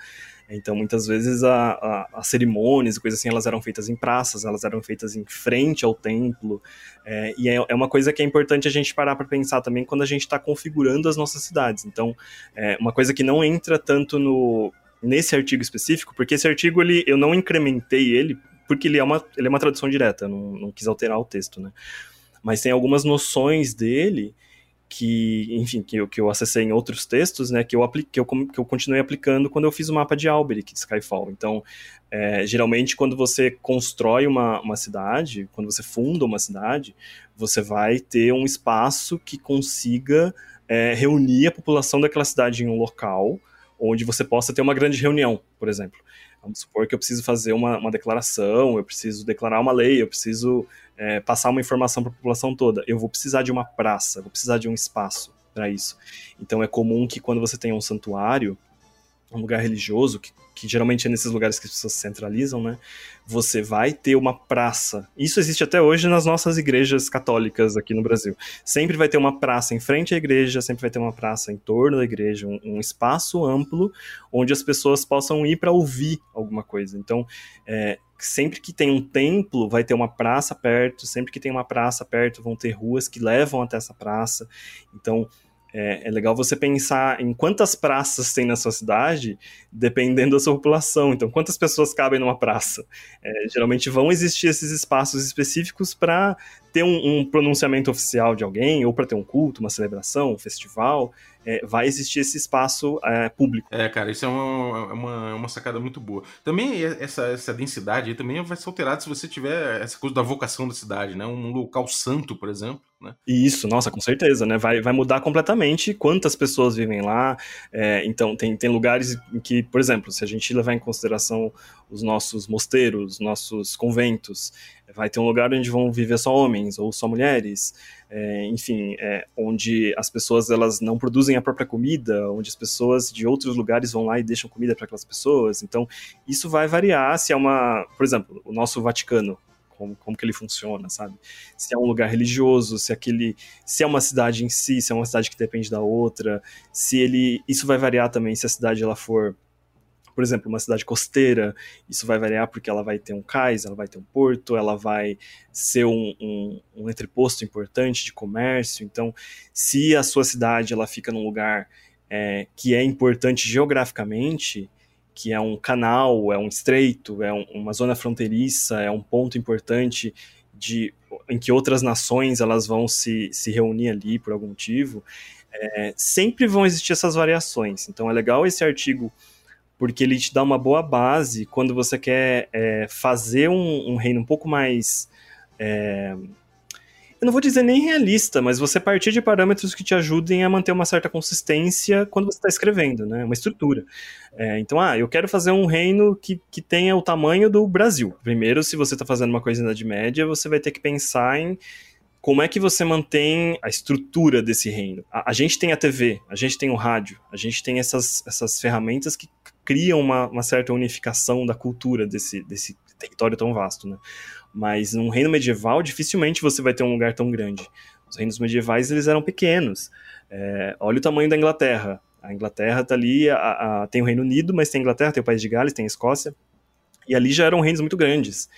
Então, muitas vezes, a, a, as cerimônias e coisas assim, elas eram feitas em praças, elas eram feitas em frente ao templo. É, e é, é, uma coisa que é importante a gente parar para pensar também quando a gente está configurando as nossas cidades. Então, é uma coisa que não entra tanto no nesse artigo específico, porque esse artigo ele, eu não incrementei ele, porque ele é uma, ele é uma tradução direta, não, não quis alterar o texto, né? Mas tem algumas noções dele que, enfim, que eu, que eu acessei em outros textos, né, que eu, que, eu, que eu continuei aplicando quando eu fiz o mapa de Alberic de Skyfall. Então, é, geralmente, quando você constrói uma, uma cidade, quando você funda uma cidade, você vai ter um espaço que consiga é, reunir a população daquela cidade em um local onde você possa ter uma grande reunião, por exemplo. Vamos supor que eu preciso fazer uma, uma declaração, eu preciso declarar uma lei, eu preciso é, passar uma informação para a população toda. Eu vou precisar de uma praça, vou precisar de um espaço para isso. Então é comum que quando você tenha um santuário, um lugar religioso, que, que, geralmente é nesses lugares que as pessoas se centralizam, né? Você vai ter uma praça. Isso existe até hoje nas nossas igrejas católicas aqui no Brasil. Sempre vai ter uma praça em frente à igreja, sempre vai ter uma praça em torno da igreja, um, um espaço amplo onde as pessoas possam ir para ouvir alguma coisa. Então, é, sempre que tem um templo, vai ter uma praça perto, sempre que tem uma praça perto, vão ter ruas que levam até essa praça. Então, é, é, legal você pensar em quantas praças tem na sua cidade, dependendo da sua população. Então, quantas pessoas cabem numa praça? É, geralmente vão existir esses espaços específicos para ter um, um, pronunciamento oficial de alguém, ou para ter um culto, uma celebração, um festival. É, vai existir esse espaço é, público. É, cara, isso é uma, é uma, uma sacada muito boa. Também essa, essa densidade também vai ser alterada se você tiver essa coisa da vocação da cidade, né? Um local santo, por exemplo né? Isso, nossa, com certeza, né? Vai, vai mudar completamente quantas pessoas vivem lá. É, então, tem, tem lugares em que, por exemplo, se a gente levar em consideração os nossos mosteiros, nossos conventos, vai ter um lugar onde vão viver só homens ou só mulheres, é, enfim, é, onde as pessoas elas não produzem a própria comida, onde as pessoas de outros lugares vão lá e deixam comida para aquelas pessoas. Então, isso vai variar se é uma, por exemplo, o nosso Vaticano, como, como que ele funciona, sabe? Se é um lugar religioso, se aquele, se é uma cidade em si, se é uma cidade que depende da outra, se ele, isso vai variar também se a cidade ela for por exemplo, uma cidade costeira, isso vai variar porque ela vai ter um cais, ela vai ter um porto, ela vai ser um, um, um entreposto importante de comércio. Então, se a sua cidade ela fica num lugar é, que é importante geograficamente, que é um canal, é um estreito, é um, uma zona fronteiriça, é um ponto importante de, em que outras nações elas vão se, se reunir ali por algum motivo, é, sempre vão existir essas variações. Então é legal esse artigo porque ele te dá uma boa base quando você quer é, fazer um, um, reino um pouco mais é, eu não vou dizer nem realista, mas você partir de parâmetros que te ajudem a manter uma certa consistência quando você está escrevendo, né? Uma estrutura. É, então, ah, eu quero fazer um reino que, que tenha o tamanho do Brasil. Primeiro, se você está fazendo uma coisa na Idade Média, você vai ter que pensar em como é que você mantém a estrutura desse reino. A, a gente tem a TV, a gente tem o rádio, a gente tem essas, essas ferramentas que criam uma, uma certa unificação da cultura desse, desse território tão vasto, né? Mas num reino medieval, dificilmente você vai ter um lugar tão grande. Os reinos medievais, eles eram pequenos. É, olha o tamanho da Inglaterra. A Inglaterra tá ali, a, a, tem o Reino Unido, mas tem a Inglaterra, tem o País de Gales, tem a Escócia. E ali já eram reinos muito grandes.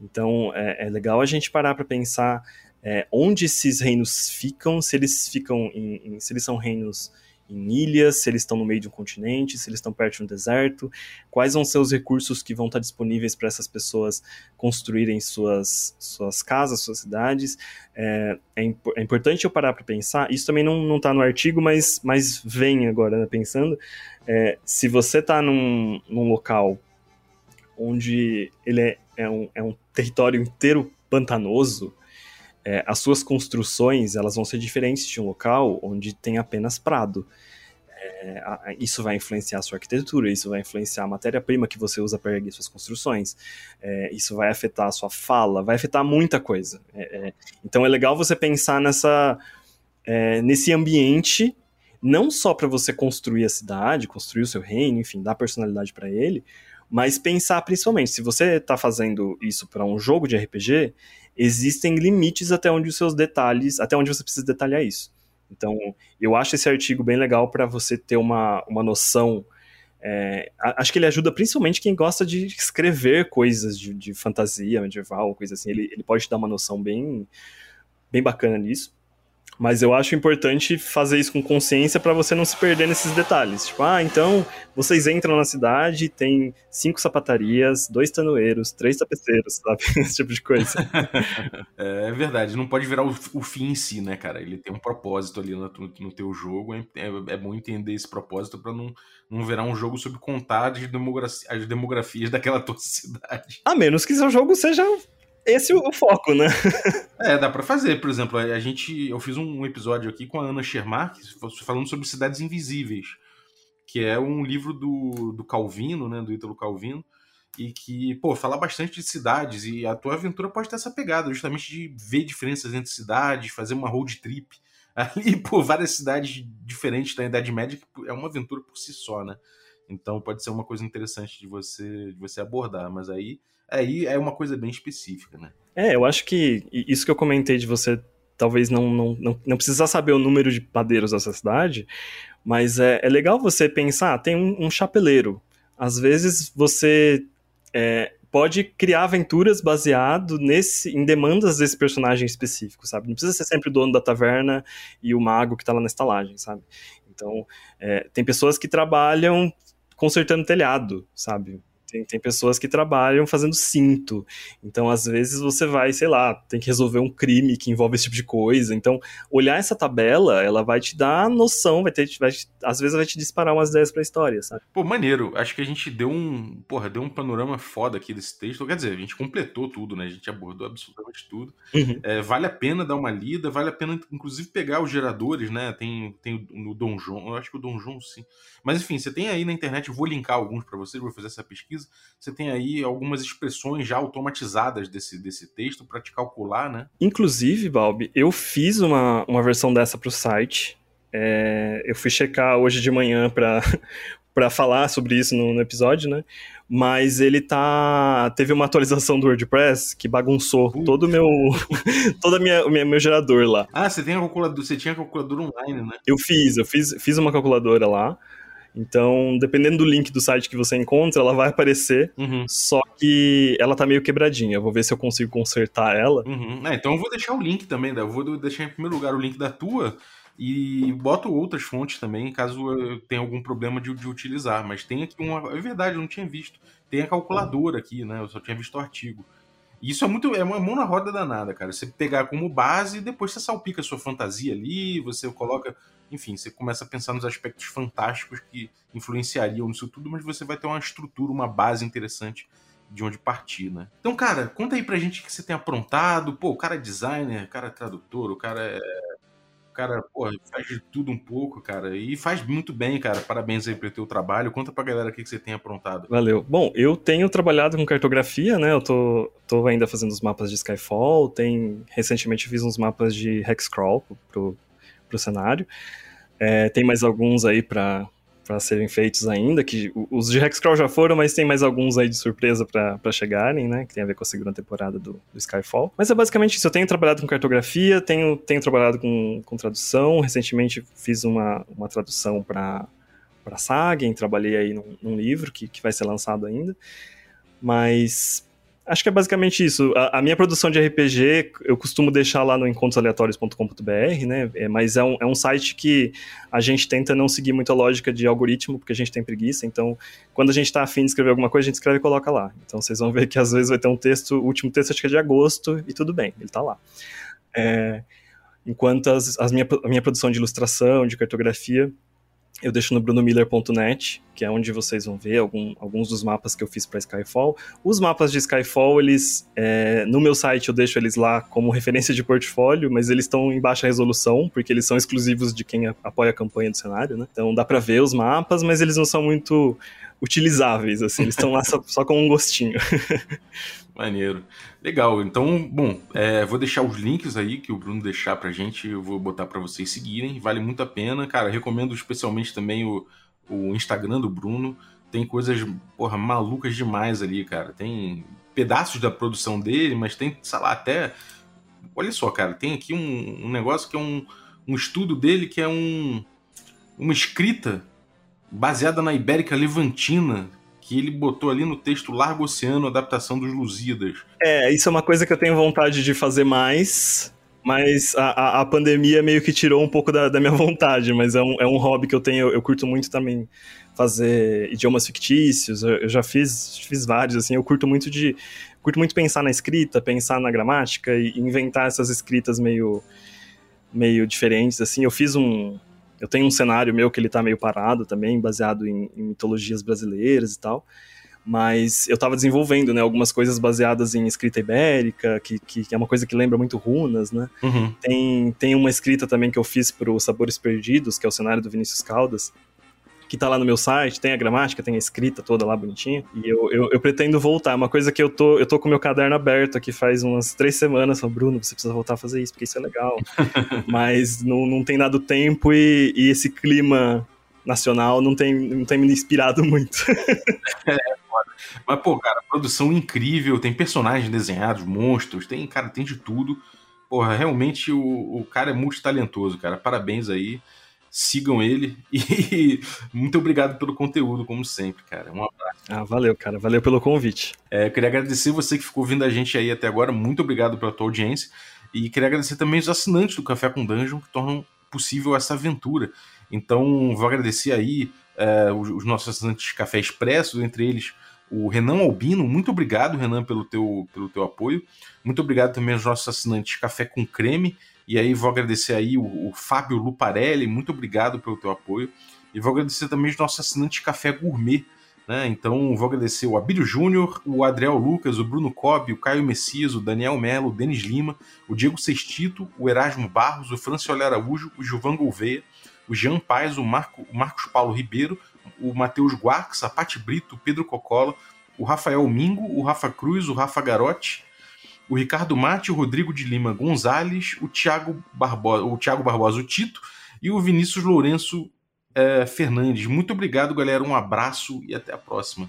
Então, é, é legal a gente parar para pensar é, onde esses reinos ficam, se eles ficam em, em, se eles são reinos em ilhas, se eles estão no meio de um continente, se eles estão perto de um deserto, quais vão ser os recursos que vão estar disponíveis para essas pessoas construírem suas, suas casas, suas cidades. É, é, imp é importante eu parar para pensar, isso também não está no artigo, mas, mas vem agora né, pensando, é, se você está num, num local onde ele é, é, um, é um território inteiro pantanoso, é, as suas construções elas vão ser diferentes de um local onde tem apenas prado. É, a, isso vai influenciar a sua arquitetura, isso vai influenciar a matéria-prima que você usa para erguer suas construções, é, isso vai afetar a sua fala, vai afetar muita coisa. É, é, então é legal você pensar nessa, é, nesse ambiente, não só para você construir a cidade, construir o seu reino, enfim, dar personalidade para ele, mas pensar principalmente, se você está fazendo isso para um jogo de RPG, existem limites até onde os seus detalhes, até onde você precisa detalhar isso. Então, eu acho esse artigo bem legal para você ter uma, uma noção. É, acho que ele ajuda principalmente quem gosta de escrever coisas de, de fantasia medieval, coisa assim. Ele, ele pode dar uma noção bem, bem bacana nisso. Mas eu acho importante fazer isso com consciência para você não se perder nesses detalhes. Tipo, ah, então vocês entram na cidade, tem cinco sapatarias, dois tanoeiros, três tapeceiros, (laughs) sabe? Esse tipo de coisa. (laughs) é, é verdade, não pode virar o, o, fim em si, né, cara? Ele tem um propósito ali no, no teu jogo. É, é, é, bom entender esse propósito para não, não virar um jogo sobre contar as, demografia, as demografias daquela (laughs) tua cidade. A menos que seu jogo seja esse é o foco, né? (laughs) é, dá para fazer. Por exemplo, a gente, eu fiz um episódio aqui com a Ana Schermar falando sobre cidades invisíveis, que é um livro do, do Calvino, né, do Ítalo Calvino, e que, pô, fala bastante de cidades, e a tua aventura pode ter essa pegada, justamente de ver diferenças entre cidades, fazer uma road trip (laughs) ali, pô, várias cidades diferentes da Idade Média, que é uma aventura por si só, né? Então pode ser uma coisa interessante de você, de você abordar, mas aí, aí é uma coisa bem específica, né? É, eu acho que isso que eu comentei de você talvez não, não, não, não precisar saber o número de padeiros dessa cidade, mas é, é legal você pensar, tem um, um chapeleiro. Às vezes você é, pode criar aventuras baseado nesse, em demandas desse personagem específico, sabe? Não precisa ser sempre o dono da taverna e o mago que tá lá na estalagem, sabe? Então, é, tem pessoas que trabalham consertando telhado, sabe? Tem, tem pessoas que trabalham fazendo cinto. Então, às vezes, você vai, sei lá, tem que resolver um crime que envolve esse tipo de coisa. Então, olhar essa tabela, ela vai te dar noção, vai ter, vai, às vezes vai te disparar umas ideias pra história, sabe? Pô, maneiro. Acho que a gente deu um. Porra, deu um panorama foda aqui desse texto. Quer dizer, a gente completou tudo, né? A gente abordou absolutamente tudo. Uhum. É, vale a pena dar uma lida, vale a pena, inclusive, pegar os geradores, né? Tem, tem no Dom João, eu acho que o Dom João sim. Mas enfim, você tem aí na internet, eu vou linkar alguns para vocês, vou fazer essa pesquisa. Você tem aí algumas expressões já automatizadas desse, desse texto para te calcular, né? Inclusive, Balbi, eu fiz uma, uma versão dessa pro site. É, eu fui checar hoje de manhã para (laughs) para falar sobre isso no, no, episódio, né? Mas ele tá teve uma atualização do WordPress que bagunçou todo o meu (laughs) todo minha, minha, meu gerador lá. Ah, você tem a calculadora, você tinha a calculadora online, né? Eu fiz, eu fiz, fiz uma calculadora lá. Então, dependendo do link do site que você encontra, ela vai aparecer. Uhum. Só que ela tá meio quebradinha. Eu vou ver se eu consigo consertar ela. Uhum. É, então eu vou deixar o link também. Eu vou deixar em primeiro lugar o link da tua e boto outras fontes também, caso eu tenha algum problema de, de utilizar. Mas tem aqui uma. É verdade, eu não tinha visto. Tem a calculadora aqui, né? Eu só tinha visto o artigo. Isso é muito. É uma mão na roda danada, cara. Você pegar como base e depois você salpica a sua fantasia ali, você coloca enfim, você começa a pensar nos aspectos fantásticos que influenciariam nisso tudo, mas você vai ter uma estrutura, uma base interessante de onde partir, né? Então, cara, conta aí pra gente o que você tem aprontado. Pô, o cara é designer, o cara é tradutor, o cara é. Cara, pô, faz de tudo um pouco, cara. E faz muito bem, cara. Parabéns aí pelo teu trabalho. Conta pra galera o que você tem aprontado. Valeu. Bom, eu tenho trabalhado com cartografia, né? Eu tô, tô ainda fazendo os mapas de Skyfall. Tem, recentemente fiz uns mapas de Hexcrawl pro, pro cenário. É, tem mais alguns aí para para serem feitos ainda, que os de Hexcrawl já foram, mas tem mais alguns aí de surpresa para chegarem, né, que tem a ver com a segunda temporada do, do, Skyfall. Mas é basicamente isso, eu tenho trabalhado com cartografia, tenho, tenho trabalhado com, com tradução, recentemente fiz uma, uma tradução para para Sagen, trabalhei aí num, num livro que, que vai ser lançado ainda, mas Acho que é basicamente isso. A, a, minha produção de RPG, eu costumo deixar lá no encontrosaleatórios.com.br, né? É, mas é um, é um site que a gente tenta não seguir muita lógica de algoritmo, porque a gente tem preguiça. Então, quando a gente está afim de escrever alguma coisa, a gente escreve e coloca lá. Então, vocês vão ver que às vezes vai ter um texto, o último texto acho que é de agosto, e tudo bem, ele está lá. É, enquanto as, as minha, a minha produção de ilustração, de cartografia, eu deixo no brunomiller.net, que é onde vocês vão ver algum, alguns dos mapas que eu fiz para Skyfall. Os mapas de Skyfall, eles é, no meu site eu deixo eles lá como (laughs) referência de portfólio, mas eles estão em baixa resolução, porque eles são exclusivos de quem apoia a campanha do cenário, né? Então dá para ver os mapas, mas eles não são muito utilizáveis, assim, eles estão lá só, só com um gostinho. (laughs) Maneiro. Legal. Então, bom, é, vou deixar os links aí que o Bruno deixar pra gente, eu vou botar para vocês seguirem. Vale muito a pena. Cara, recomendo especialmente também o, o Instagram do Bruno. Tem coisas, porra, malucas demais ali, cara. Tem pedaços da produção dele, mas tem, sei lá, até. Olha só, cara, tem aqui um, um negócio que é um, um estudo dele que é um, uma escrita baseada na Ibérica Levantina, que ele botou ali no texto Largo Oceano, adaptação dos Lusíadas. É, isso é uma coisa que eu tenho vontade de fazer mais, mas a, a, a pandemia meio que tirou um pouco da, da, minha (laughs) vontade, mas é um, é um hobby que eu tenho, eu, curto muito também fazer idiomas fictícios, eu, eu, já fiz, fiz vários, assim, eu curto muito de, curto muito pensar na escrita, pensar na gramática e inventar essas escritas meio, meio diferentes, assim, eu fiz um, eu tenho um cenário meu que ele tá meio parado também, baseado em, em mitologias brasileiras e tal. Mas eu estava desenvolvendo, né, algumas coisas baseadas em escrita ibérica, que, que, que, é uma coisa que lembra muito runas, né? Uhum. Tem, tem uma escrita também que eu fiz para o Sabores Perdidos, que é o cenário do Vinícius Caldas, que tá lá no meu site, tem a gramática, tem a escrita toda lá bonitinha. E eu, eu, eu pretendo voltar. Uma coisa que eu tô, eu tô com o meu caderno aberto aqui faz umas três semanas. Falando, Bruno, você precisa voltar a fazer isso, porque isso é legal. (laughs) Mas não, não tem dado tempo e, e esse clima nacional não tem, não tem me inspirado (laughs) muito. (laughs) é, Mas, pô, cara, produção incrível, tem personagens desenhados, monstros, tem, cara, tem de tudo. Porra, realmente o, o cara é multitalentoso, cara. Parabéns aí sigam ele (laughs) e muito obrigado pelo conteúdo, como sempre, cara. Um abraço. Ah, valeu, cara. Valeu pelo convite. É, eu queria agradecer você que ficou ouvindo a gente aí até agora. Muito obrigado pela tua audiência. E queria agradecer também os assinantes do Café com Dungeon que tornam possível essa aventura. Então, vou agradecer aí é, os, os, nossos assinantes de Café Expresso, entre eles o Renan Albino. Muito obrigado, Renan, pelo teu, pelo teu apoio. Muito obrigado também aos nossos assinantes Café com Creme e aí vou agradecer aí o, o Fábio Luparelli, muito obrigado pelo teu apoio. E vou agradecer também os nossos assinantes Café Gourmet. Né? Então vou agradecer o Abílio Júnior, o Adriel Lucas, o Bruno Cobb, o Caio Messias, o Daniel Melo, o Denis Lima, o Diego Sextito, o Erasmo Barros, o Francioli Araújo, o Gilvan Gouveia, o Jean Paes, o, Marco, o Marcos Paulo Ribeiro, o Matheus Guarques, a Pati Brito, o Pedro Cocola, o Rafael Mingo, o Rafa Cruz, o Rafa Garotti, o Ricardo Mate, o Rodrigo de Lima Gonzalez, o Thiago Barbosa, o Thiago Barbosa, o Tito, e o Vinícius Lourenço é, Fernandes. Muito obrigado, galera. Um abraço e até a próxima.